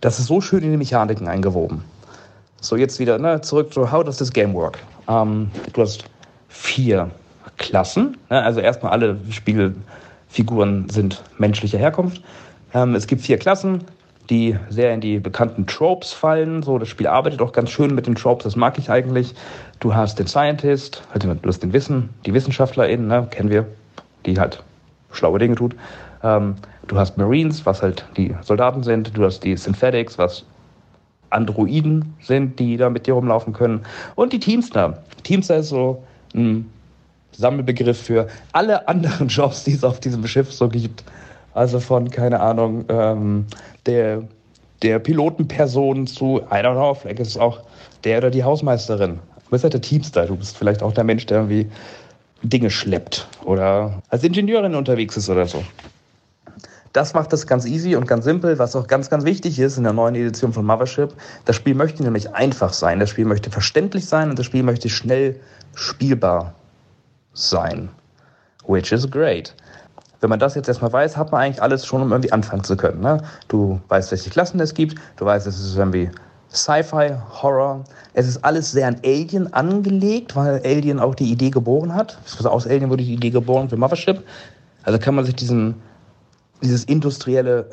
das ist so schön in die Mechaniken eingewoben. So, jetzt wieder ne, zurück zu How does this game work? Ähm, du hast vier Klassen. Ne? Also erstmal alle Spielfiguren sind menschlicher Herkunft. Ähm, es gibt vier Klassen die sehr in die bekannten Tropes fallen. So, das Spiel arbeitet auch ganz schön mit den Tropes, das mag ich eigentlich. Du hast den Scientist, also du hast den Wissen, die WissenschaftlerInnen, ne, kennen wir, die halt schlaue Dinge tut. Ähm, du hast Marines, was halt die Soldaten sind. Du hast die Synthetics, was Androiden sind, die da mit dir rumlaufen können. Und die Teamster. Teamster ist so ein Sammelbegriff für alle anderen (laughs) Jobs, die es auf diesem Schiff so gibt. Also von, keine Ahnung, ähm, der, der Pilotenperson zu, I don't know, vielleicht ist es auch der oder die Hausmeisterin. Du bist halt der Teamster, du bist vielleicht auch der Mensch, der irgendwie Dinge schleppt oder als Ingenieurin unterwegs ist oder so. Das macht das ganz easy und ganz simpel, was auch ganz, ganz wichtig ist in der neuen Edition von Mothership. Das Spiel möchte nämlich einfach sein, das Spiel möchte verständlich sein und das Spiel möchte schnell spielbar sein. Which is great. Wenn man das jetzt erstmal weiß, hat man eigentlich alles schon, um irgendwie anfangen zu können. Ne? Du weißt, welche Klassen es gibt, du weißt, es ist irgendwie Sci-Fi, Horror. Es ist alles sehr an Alien angelegt, weil Alien auch die Idee geboren hat. Aus Alien wurde die Idee geboren für Mothership. Also kann man sich diesen, dieses industrielle,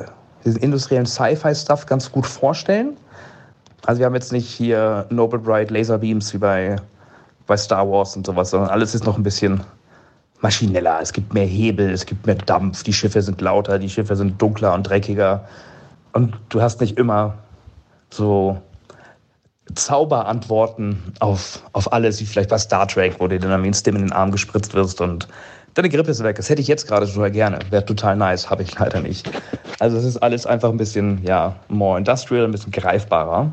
diesen industriellen Sci-Fi-Stuff ganz gut vorstellen. Also wir haben jetzt nicht hier Noble Bright Laserbeams wie bei, bei Star Wars und sowas, sondern alles ist noch ein bisschen maschineller, es gibt mehr Hebel, es gibt mehr Dampf, die Schiffe sind lauter, die Schiffe sind dunkler und dreckiger. Und du hast nicht immer so Zauberantworten auf, auf alles, wie vielleicht bei Star Trek, wo dir dann irgendwie ein Stim in den Arm gespritzt wirst und deine Grippe ist weg. Das hätte ich jetzt gerade total gerne. Wäre total nice, habe ich leider nicht. Also es ist alles einfach ein bisschen, ja, more industrial, ein bisschen greifbarer.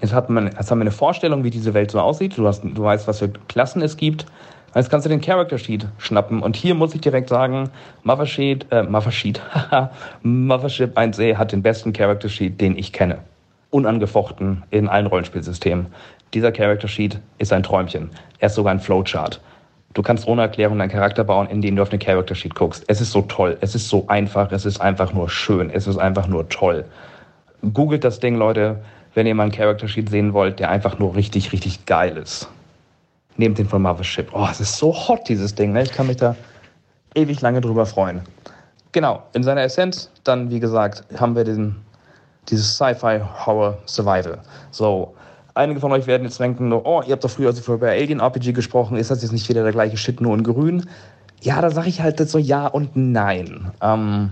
Jetzt, hat man, jetzt haben wir eine Vorstellung, wie diese Welt so aussieht. Du, hast, du weißt, was für Klassen es gibt. Jetzt kannst du den Character Sheet schnappen. Und hier muss ich direkt sagen, Mothership, äh, Mothership, (laughs) Mothership 1e hat den besten Character Sheet, den ich kenne. Unangefochten in allen Rollenspielsystemen. Dieser Character Sheet ist ein Träumchen. Er ist sogar ein Flowchart. Du kannst ohne Erklärung einen Charakter bauen, indem du auf eine Character Sheet guckst. Es ist so toll. Es ist so einfach. Es ist einfach nur schön. Es ist einfach nur toll. Googelt das Ding, Leute, wenn ihr mal einen Character Sheet sehen wollt, der einfach nur richtig, richtig geil ist nehmt den von Mothership. Oh, es ist so hot, dieses Ding. Ne? Ich kann mich da ewig lange drüber freuen. Genau, in seiner Essenz, dann, wie gesagt, haben wir diesen, dieses Sci-Fi Horror Survival. So, einige von euch werden jetzt denken, oh, ihr habt doch früher also bei Alien RPG gesprochen, ist das jetzt nicht wieder der gleiche Shit, nur in grün? Ja, da sage ich halt so ja und nein. Ähm,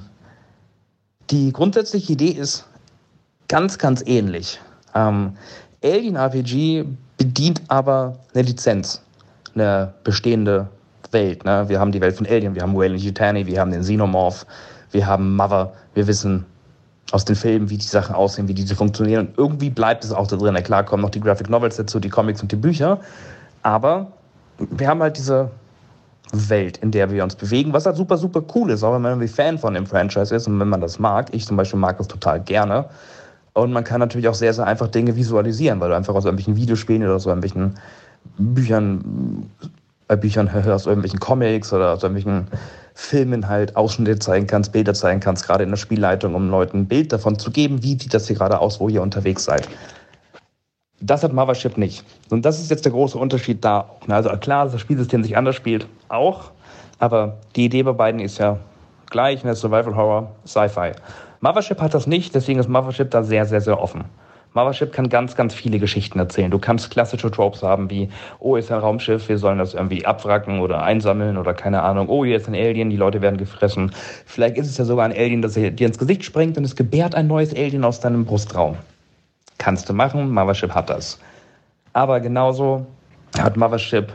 die grundsätzliche Idee ist ganz, ganz ähnlich. Ähm, Alien RPG bedient aber eine Lizenz, eine bestehende Welt. Ne? Wir haben die Welt von Alien, wir haben Wayland Yutani, wir haben den Xenomorph, wir haben Mother, wir wissen aus den Filmen, wie die Sachen aussehen, wie diese funktionieren. Und irgendwie bleibt es auch da drin. Ja, klar kommen noch die Graphic Novels dazu, die Comics und die Bücher. Aber wir haben halt diese Welt, in der wir uns bewegen, was halt super, super cool ist, auch wenn man irgendwie Fan von dem Franchise ist und wenn man das mag. Ich zum Beispiel mag das total gerne. Und man kann natürlich auch sehr, sehr einfach Dinge visualisieren, weil du einfach aus irgendwelchen Videospielen oder aus irgendwelchen Büchern, äh, Büchern (laughs) aus irgendwelchen Comics oder aus irgendwelchen Filmen halt Ausschnitte zeigen kannst, Bilder zeigen kannst, gerade in der Spielleitung, um Leuten ein Bild davon zu geben, wie sieht das hier gerade aus, wo ihr unterwegs seid. Das hat Mothership nicht. Und das ist jetzt der große Unterschied da. Also klar, dass das Spielsystem sich anders spielt, auch. Aber die Idee bei beiden ist ja gleich, eine Survival Horror, Sci-Fi. Mothership hat das nicht, deswegen ist Mothership da sehr, sehr, sehr offen. Mothership kann ganz, ganz viele Geschichten erzählen. Du kannst klassische Tropes haben wie, oh, ist ein Raumschiff, wir sollen das irgendwie abwracken oder einsammeln oder keine Ahnung, oh, hier ist ein Alien, die Leute werden gefressen. Vielleicht ist es ja sogar ein Alien, das dir ins Gesicht springt und es gebärt ein neues Alien aus deinem Brustraum. Kannst du machen, Mothership hat das. Aber genauso hat Mothership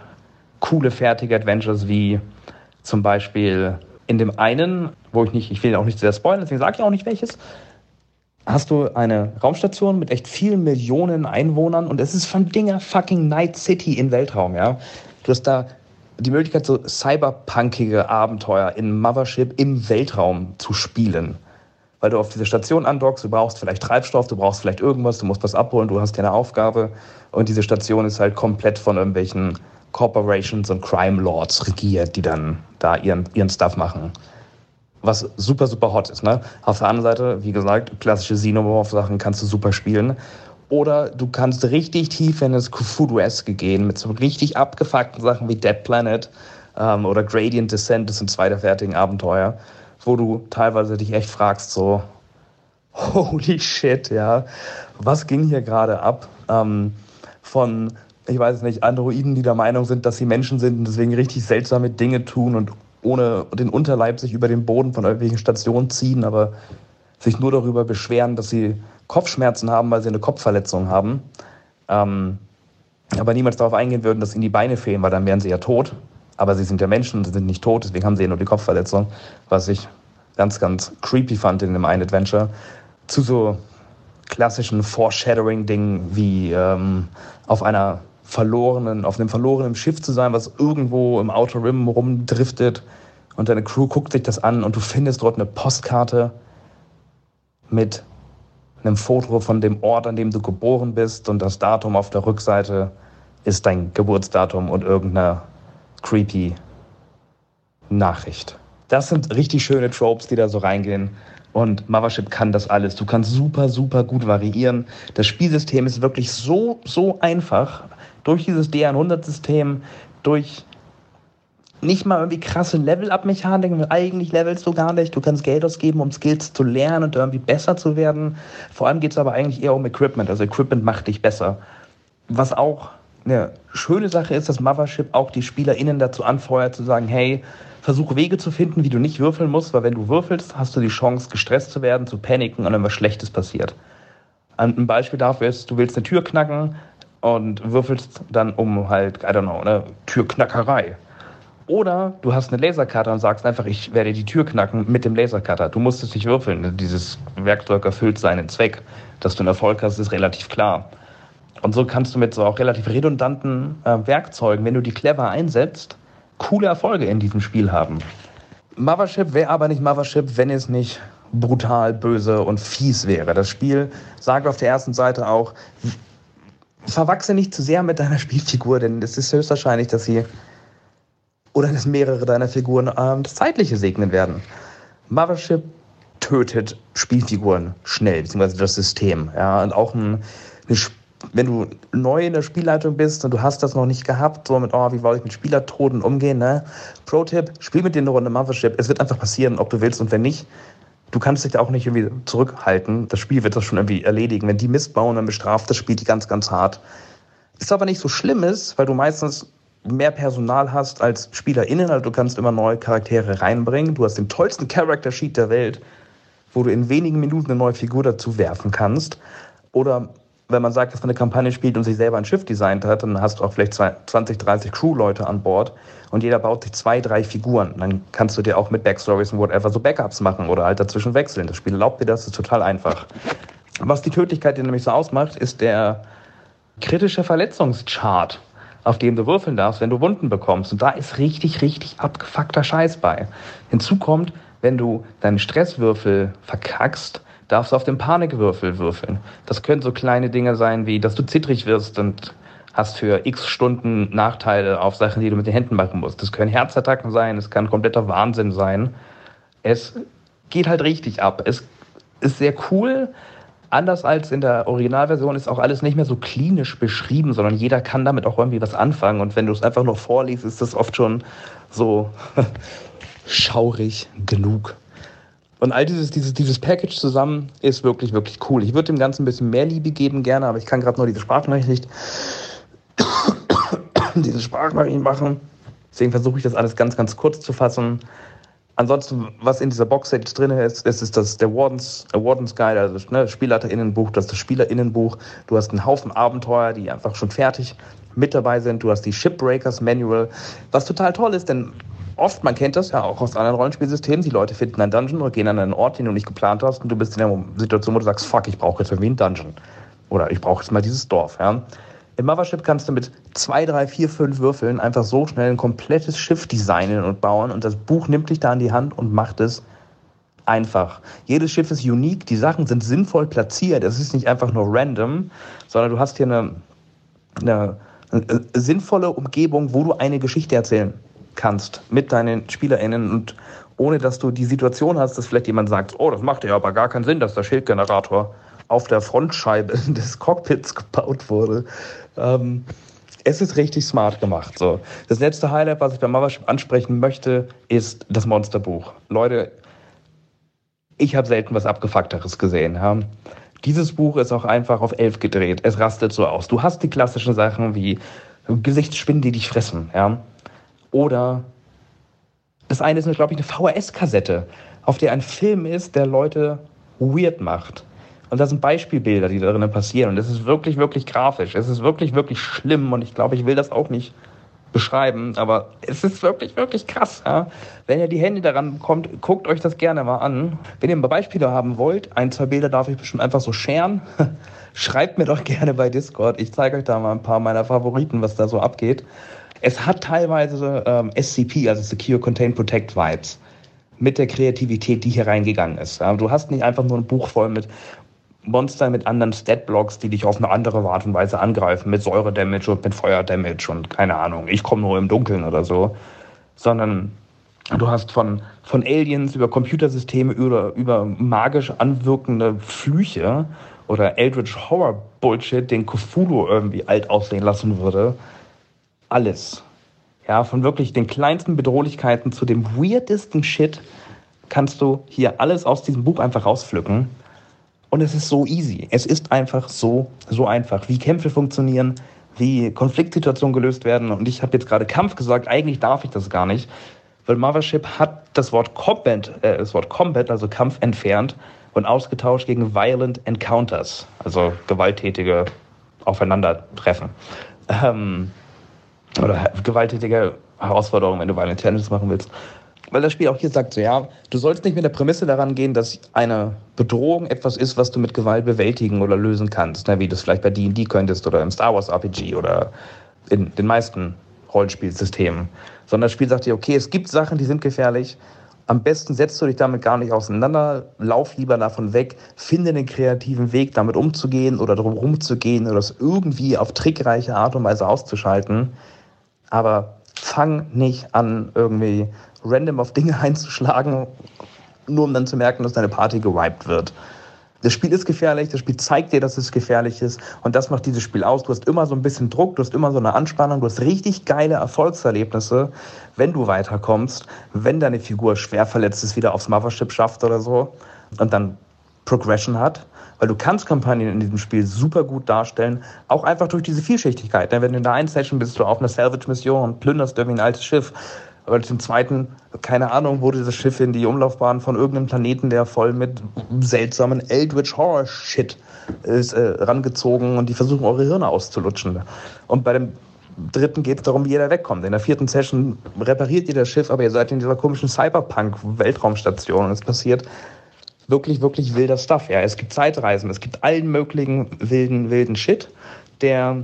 coole, fertige Adventures wie zum Beispiel in dem einen, wo ich nicht, ich will auch nicht sehr spoilern, deswegen sage ich auch nicht welches, hast du eine Raumstation mit echt vielen Millionen Einwohnern und es ist von Dinger fucking Night City in Weltraum, ja. Du hast da die Möglichkeit, so cyberpunkige Abenteuer in Mothership im Weltraum zu spielen weil du auf diese Station andockst, du brauchst vielleicht Treibstoff, du brauchst vielleicht irgendwas, du musst was abholen, du hast keine Aufgabe und diese Station ist halt komplett von irgendwelchen Corporations und Crime Lords regiert, die dann da ihren, ihren Stuff machen. Was super, super hot ist. Ne? Auf der anderen Seite, wie gesagt, klassische Xenomorph-Sachen kannst du super spielen. Oder du kannst richtig tief in das Cthulhu-esque gehen mit so richtig abgefuckten Sachen wie Dead Planet ähm, oder Gradient Descent, das sind zwei der fertigen Abenteuer wo du teilweise dich echt fragst, so, holy shit, ja, was ging hier gerade ab? Ähm, von, ich weiß nicht, Androiden, die der Meinung sind, dass sie Menschen sind und deswegen richtig seltsame Dinge tun und ohne den Unterleib sich über den Boden von irgendwelchen Stationen ziehen, aber sich nur darüber beschweren, dass sie Kopfschmerzen haben, weil sie eine Kopfverletzung haben. Ähm, aber niemals darauf eingehen würden, dass ihnen die Beine fehlen, weil dann wären sie ja tot. Aber sie sind ja Menschen und sie sind nicht tot, deswegen haben sie ja nur die Kopfverletzung, was ich ganz, ganz creepy fand in dem einen Adventure. Zu so klassischen Foreshadowing-Dingen wie ähm, auf einer verlorenen, auf einem verlorenen Schiff zu sein, was irgendwo im Outer Rim rumdriftet und deine Crew guckt sich das an und du findest dort eine Postkarte mit einem Foto von dem Ort, an dem du geboren bist und das Datum auf der Rückseite ist dein Geburtsdatum und irgendeine creepy Nachricht. Das sind richtig schöne Tropes, die da so reingehen. Und Mothership kann das alles. Du kannst super, super gut variieren. Das Spielsystem ist wirklich so, so einfach. Durch dieses D100-System, durch nicht mal irgendwie krasse Level-Up-Mechaniken, eigentlich levelst du gar nicht. Du kannst Geld ausgeben, um Skills zu lernen und irgendwie besser zu werden. Vor allem geht es aber eigentlich eher um Equipment. Also Equipment macht dich besser. Was auch eine schöne Sache ist, dass Mothership auch die SpielerInnen dazu anfeuert, zu sagen, hey, versuche Wege zu finden, wie du nicht würfeln musst, weil wenn du würfelst, hast du die Chance, gestresst zu werden, zu paniken und dann was Schlechtes passiert. Ein Beispiel dafür ist, du willst eine Tür knacken und würfelst dann um halt, I don't know, eine Türknackerei. Oder du hast eine Lasercutter und sagst einfach, ich werde die Tür knacken mit dem Lasercutter. Du musst es nicht würfeln. Dieses Werkzeug erfüllt seinen Zweck. Dass du einen Erfolg hast, ist relativ klar. Und so kannst du mit so auch relativ redundanten äh, Werkzeugen, wenn du die clever einsetzt, coole Erfolge in diesem Spiel haben. Mothership wäre aber nicht Mothership, wenn es nicht brutal, böse und fies wäre. Das Spiel sagt auf der ersten Seite auch, verwachse nicht zu sehr mit deiner Spielfigur, denn es ist höchstwahrscheinlich, dass sie oder dass mehrere deiner Figuren ähm, das Zeitliche segnen werden. Mothership tötet Spielfiguren schnell, beziehungsweise das System. Ja, und auch ein, eine wenn du neu in der Spielleitung bist und du hast das noch nicht gehabt, so mit, oh, wie wollte ich mit Spielertoten umgehen, ne? Pro-Tipp, spiel mit denen eine Runde Mothership. Es wird einfach passieren, ob du willst und wenn nicht. Du kannst dich da auch nicht irgendwie zurückhalten. Das Spiel wird das schon irgendwie erledigen. Wenn die Mist bauen, dann bestraft das Spiel die ganz, ganz hart. Ist aber nicht so schlimm ist, weil du meistens mehr Personal hast als SpielerInnen, also du kannst immer neue Charaktere reinbringen. Du hast den tollsten Character Sheet der Welt, wo du in wenigen Minuten eine neue Figur dazu werfen kannst. Oder wenn man sagt, dass man eine Kampagne spielt und sich selber ein Schiff designt hat, dann hast du auch vielleicht 20, 30 Crew-Leute an Bord und jeder baut sich zwei, drei Figuren. Dann kannst du dir auch mit Backstories und whatever so Backups machen oder halt dazwischen wechseln. Das Spiel erlaubt dir das, ist total einfach. Was die Tödlichkeit dir nämlich so ausmacht, ist der kritische Verletzungschart, auf dem du würfeln darfst, wenn du Wunden bekommst. Und da ist richtig, richtig abgefuckter Scheiß bei. Hinzu kommt, wenn du deinen Stresswürfel verkackst, darfst du auf den Panikwürfel würfeln. Das können so kleine Dinge sein, wie dass du zittrig wirst und hast für x Stunden Nachteile auf Sachen, die du mit den Händen machen musst. Das können Herzattacken sein, es kann kompletter Wahnsinn sein. Es geht halt richtig ab. Es ist sehr cool. Anders als in der Originalversion ist auch alles nicht mehr so klinisch beschrieben, sondern jeder kann damit auch irgendwie was anfangen. Und wenn du es einfach nur vorliest, ist das oft schon so (laughs) schaurig genug. Und all dieses, dieses, dieses Package zusammen ist wirklich, wirklich cool. Ich würde dem Ganzen ein bisschen mehr Liebe geben, gerne, aber ich kann gerade nur diese Sprachnachricht, (coughs) diese Sprachnachricht machen. Deswegen versuche ich das alles ganz, ganz kurz zu fassen. Ansonsten, was in dieser Box jetzt drin ist, ist, ist das der Wardens, Wardens Guide, also ne, SpielerInnenbuch, das ist das SpielerInnenbuch. Du hast einen Haufen Abenteuer, die einfach schon fertig mit dabei sind. Du hast die Shipbreakers Manual, was total toll ist, denn oft, man kennt das ja auch aus anderen Rollenspielsystemen, die Leute finden einen Dungeon oder gehen an einen Ort, den du nicht geplant hast und du bist in der Situation, wo du sagst, fuck, ich brauche jetzt irgendwie einen Dungeon. Oder ich brauche jetzt mal dieses Dorf. Ja. Im Mothership kannst du mit zwei, drei, vier, fünf Würfeln einfach so schnell ein komplettes Schiff designen und bauen und das Buch nimmt dich da in die Hand und macht es einfach. Jedes Schiff ist unique, die Sachen sind sinnvoll platziert. Es ist nicht einfach nur random, sondern du hast hier eine, eine, eine sinnvolle Umgebung, wo du eine Geschichte erzählen kannst mit deinen SpielerInnen und ohne dass du die Situation hast, dass vielleicht jemand sagt, oh, das macht ja aber gar keinen Sinn, dass der Schildgenerator auf der Frontscheibe (laughs) des Cockpits gebaut wurde. Ähm, es ist richtig smart gemacht. So. Das letzte Highlight, was ich beim Mothership ansprechen möchte, ist das Monsterbuch. Leute, ich habe selten was Abgefuckteres gesehen. Ja. Dieses Buch ist auch einfach auf elf gedreht. Es rastet so aus. Du hast die klassischen Sachen wie Gesichtsspinnen, die dich fressen. Ja. Oder das eine ist, glaube ich, eine VHS-Kassette, auf der ein Film ist, der Leute weird macht. Und das sind Beispielbilder, die darin passieren. Und es ist wirklich, wirklich grafisch. Es ist wirklich, wirklich schlimm. Und ich glaube, ich will das auch nicht beschreiben, aber es ist wirklich, wirklich krass. Ja? Wenn ihr die Hände daran bekommt, guckt euch das gerne mal an. Wenn ihr mal Beispiele haben wollt, ein, zwei Bilder darf ich bestimmt einfach so scheren. (laughs) Schreibt mir doch gerne bei Discord. Ich zeige euch da mal ein paar meiner Favoriten, was da so abgeht. Es hat teilweise ähm, SCP, also Secure Contain Protect Vibes, mit der Kreativität, die hier reingegangen ist. Ja, du hast nicht einfach nur ein Buch voll mit Monstern mit anderen Statblocks, die dich auf eine andere Art und Weise angreifen, mit Säure-Damage und mit Feuer-Damage und keine Ahnung, ich komme nur im Dunkeln oder so, sondern du hast von, von Aliens über Computersysteme, über, über magisch anwirkende Flüche oder Eldritch Horror Bullshit, den Cthulhu irgendwie alt aussehen lassen würde, alles. Ja, von wirklich den kleinsten Bedrohlichkeiten zu dem weirdesten Shit kannst du hier alles aus diesem Buch einfach rauspflücken. Und es ist so easy. Es ist einfach so, so einfach. Wie Kämpfe funktionieren, wie Konfliktsituationen gelöst werden. Und ich habe jetzt gerade Kampf gesagt, eigentlich darf ich das gar nicht. Weil Mothership hat das Wort Combat, äh, das Wort Combat, also Kampf, entfernt und ausgetauscht gegen Violent Encounters, also gewalttätige Aufeinandertreffen. Ähm, oder gewalttätige Herausforderungen, wenn du Violent Tennis machen willst. Weil das Spiel auch hier sagt so, ja, du sollst nicht mit der Prämisse daran gehen, dass eine Bedrohung etwas ist, was du mit Gewalt bewältigen oder lösen kannst, ne, wie du es vielleicht bei D&D könntest oder im Star Wars RPG oder in den meisten Rollenspielsystemen. Sondern das Spiel sagt dir, okay, es gibt Sachen, die sind gefährlich, am besten setzt du dich damit gar nicht auseinander, lauf lieber davon weg, finde einen kreativen Weg, damit umzugehen oder drum rumzugehen oder es irgendwie auf trickreiche Art und Weise auszuschalten aber fang nicht an, irgendwie random auf Dinge (laughs) einzuschlagen, nur um dann zu merken, dass deine Party gewiped wird. Das Spiel ist gefährlich, das Spiel zeigt dir, dass es gefährlich ist und das macht dieses Spiel aus. Du hast immer so ein bisschen Druck, du hast immer so eine Anspannung, du hast richtig geile Erfolgserlebnisse, wenn du weiterkommst, wenn deine Figur schwer verletzt ist, wieder aufs Mothership schafft oder so. Und dann Progression hat, weil du kannst Kampagnen in diesem Spiel super gut darstellen, auch einfach durch diese Vielschichtigkeit. Wenn du in der einen Session bist du auf einer Salvage-Mission und plünderst irgendwie ein altes Schiff, aber zum Zweiten, keine Ahnung, wurde dieses Schiff in die Umlaufbahn von irgendeinem Planeten, der voll mit seltsamen Eldritch Horror Shit ist, äh, rangezogen und die versuchen eure Hirne auszulutschen. Und bei dem dritten geht es darum, wie jeder wegkommt. In der vierten Session repariert ihr das Schiff, aber ihr seid in dieser komischen Cyberpunk-Weltraumstation und es passiert wirklich, wirklich wilder Stuff. Ja, es gibt Zeitreisen, es gibt allen möglichen wilden, wilden Shit, der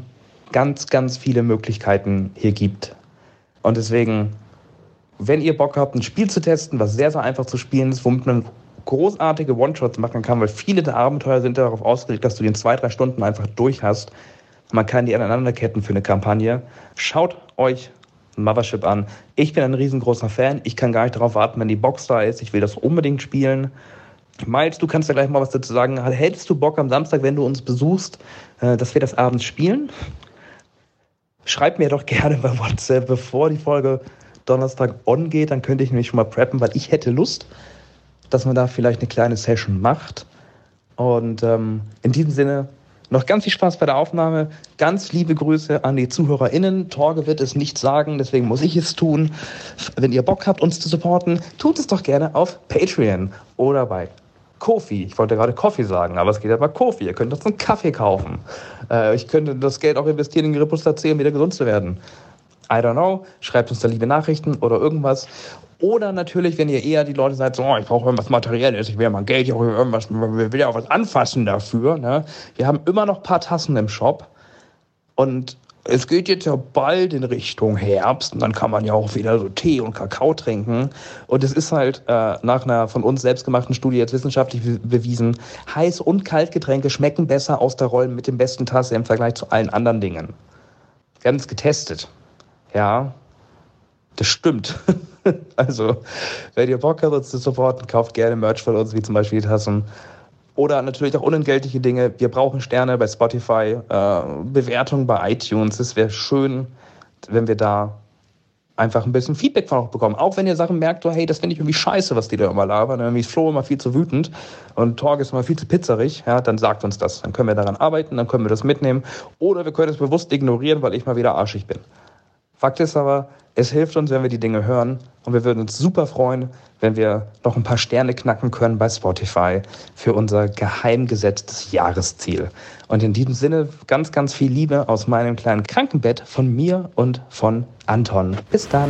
ganz, ganz viele Möglichkeiten hier gibt. Und deswegen, wenn ihr Bock habt, ein Spiel zu testen, was sehr, sehr einfach zu spielen ist, womit man großartige One-Shots machen kann, weil viele der Abenteuer sind darauf ausgelegt, dass du die in zwei, drei Stunden einfach durch hast. Man kann die aneinanderketten für eine Kampagne. Schaut euch Mothership an. Ich bin ein riesengroßer Fan. Ich kann gar nicht darauf warten, wenn die Box da ist. Ich will das unbedingt spielen. Miles, du kannst ja gleich mal was dazu sagen. Hättest du Bock am Samstag, wenn du uns besuchst, äh, dass wir das abends spielen? Schreib mir doch gerne bei WhatsApp, bevor die Folge Donnerstag on geht. Dann könnte ich nämlich schon mal preppen, weil ich hätte Lust, dass man da vielleicht eine kleine Session macht. Und ähm, in diesem Sinne noch ganz viel Spaß bei der Aufnahme. Ganz liebe Grüße an die ZuhörerInnen. Torge wird es nicht sagen, deswegen muss ich es tun. Wenn ihr Bock habt, uns zu supporten, tut es doch gerne auf Patreon oder bei Kofi. Ich wollte gerade Coffee sagen, aber es geht ja bei Kofi. Ihr könnt uns einen Kaffee kaufen. Äh, ich könnte das Geld auch investieren in Repustazee, um wieder gesund zu werden. I don't know. Schreibt uns da liebe Nachrichten oder irgendwas. Oder natürlich, wenn ihr eher die Leute seid, so, oh, ich brauche irgendwas Materielles, ich will ja mal Geld, ich will irgendwas, ich will ja auch was anfassen dafür. Ne? Wir haben immer noch ein paar Tassen im Shop. Und es geht jetzt ja bald in Richtung Herbst und dann kann man ja auch wieder so Tee und Kakao trinken. Und es ist halt äh, nach einer von uns selbst gemachten Studie jetzt wissenschaftlich bewiesen, Heiß- und Kaltgetränke schmecken besser aus der Rolle mit dem besten Tasse im Vergleich zu allen anderen Dingen. Es getestet. Ja, das stimmt. (laughs) also, wenn ihr Bock habt, uns zu supporten, kauft gerne Merch von uns, wie zum Beispiel die Tassen. Oder natürlich auch unentgeltliche Dinge. Wir brauchen Sterne bei Spotify, äh, Bewertungen bei iTunes. Es wäre schön, wenn wir da einfach ein bisschen Feedback von euch bekommen. Auch wenn ihr Sachen merkt, so, hey, das finde ich irgendwie scheiße, was die da immer labern. Irgendwie ist Flo immer viel zu wütend und Torg ist immer viel zu pizzerig. Ja, dann sagt uns das. Dann können wir daran arbeiten, dann können wir das mitnehmen. Oder wir können es bewusst ignorieren, weil ich mal wieder arschig bin. Fakt ist aber, es hilft uns, wenn wir die Dinge hören und wir würden uns super freuen, wenn wir noch ein paar Sterne knacken können bei Spotify für unser geheim gesetztes Jahresziel. Und in diesem Sinne ganz, ganz viel Liebe aus meinem kleinen Krankenbett von mir und von Anton. Bis dann.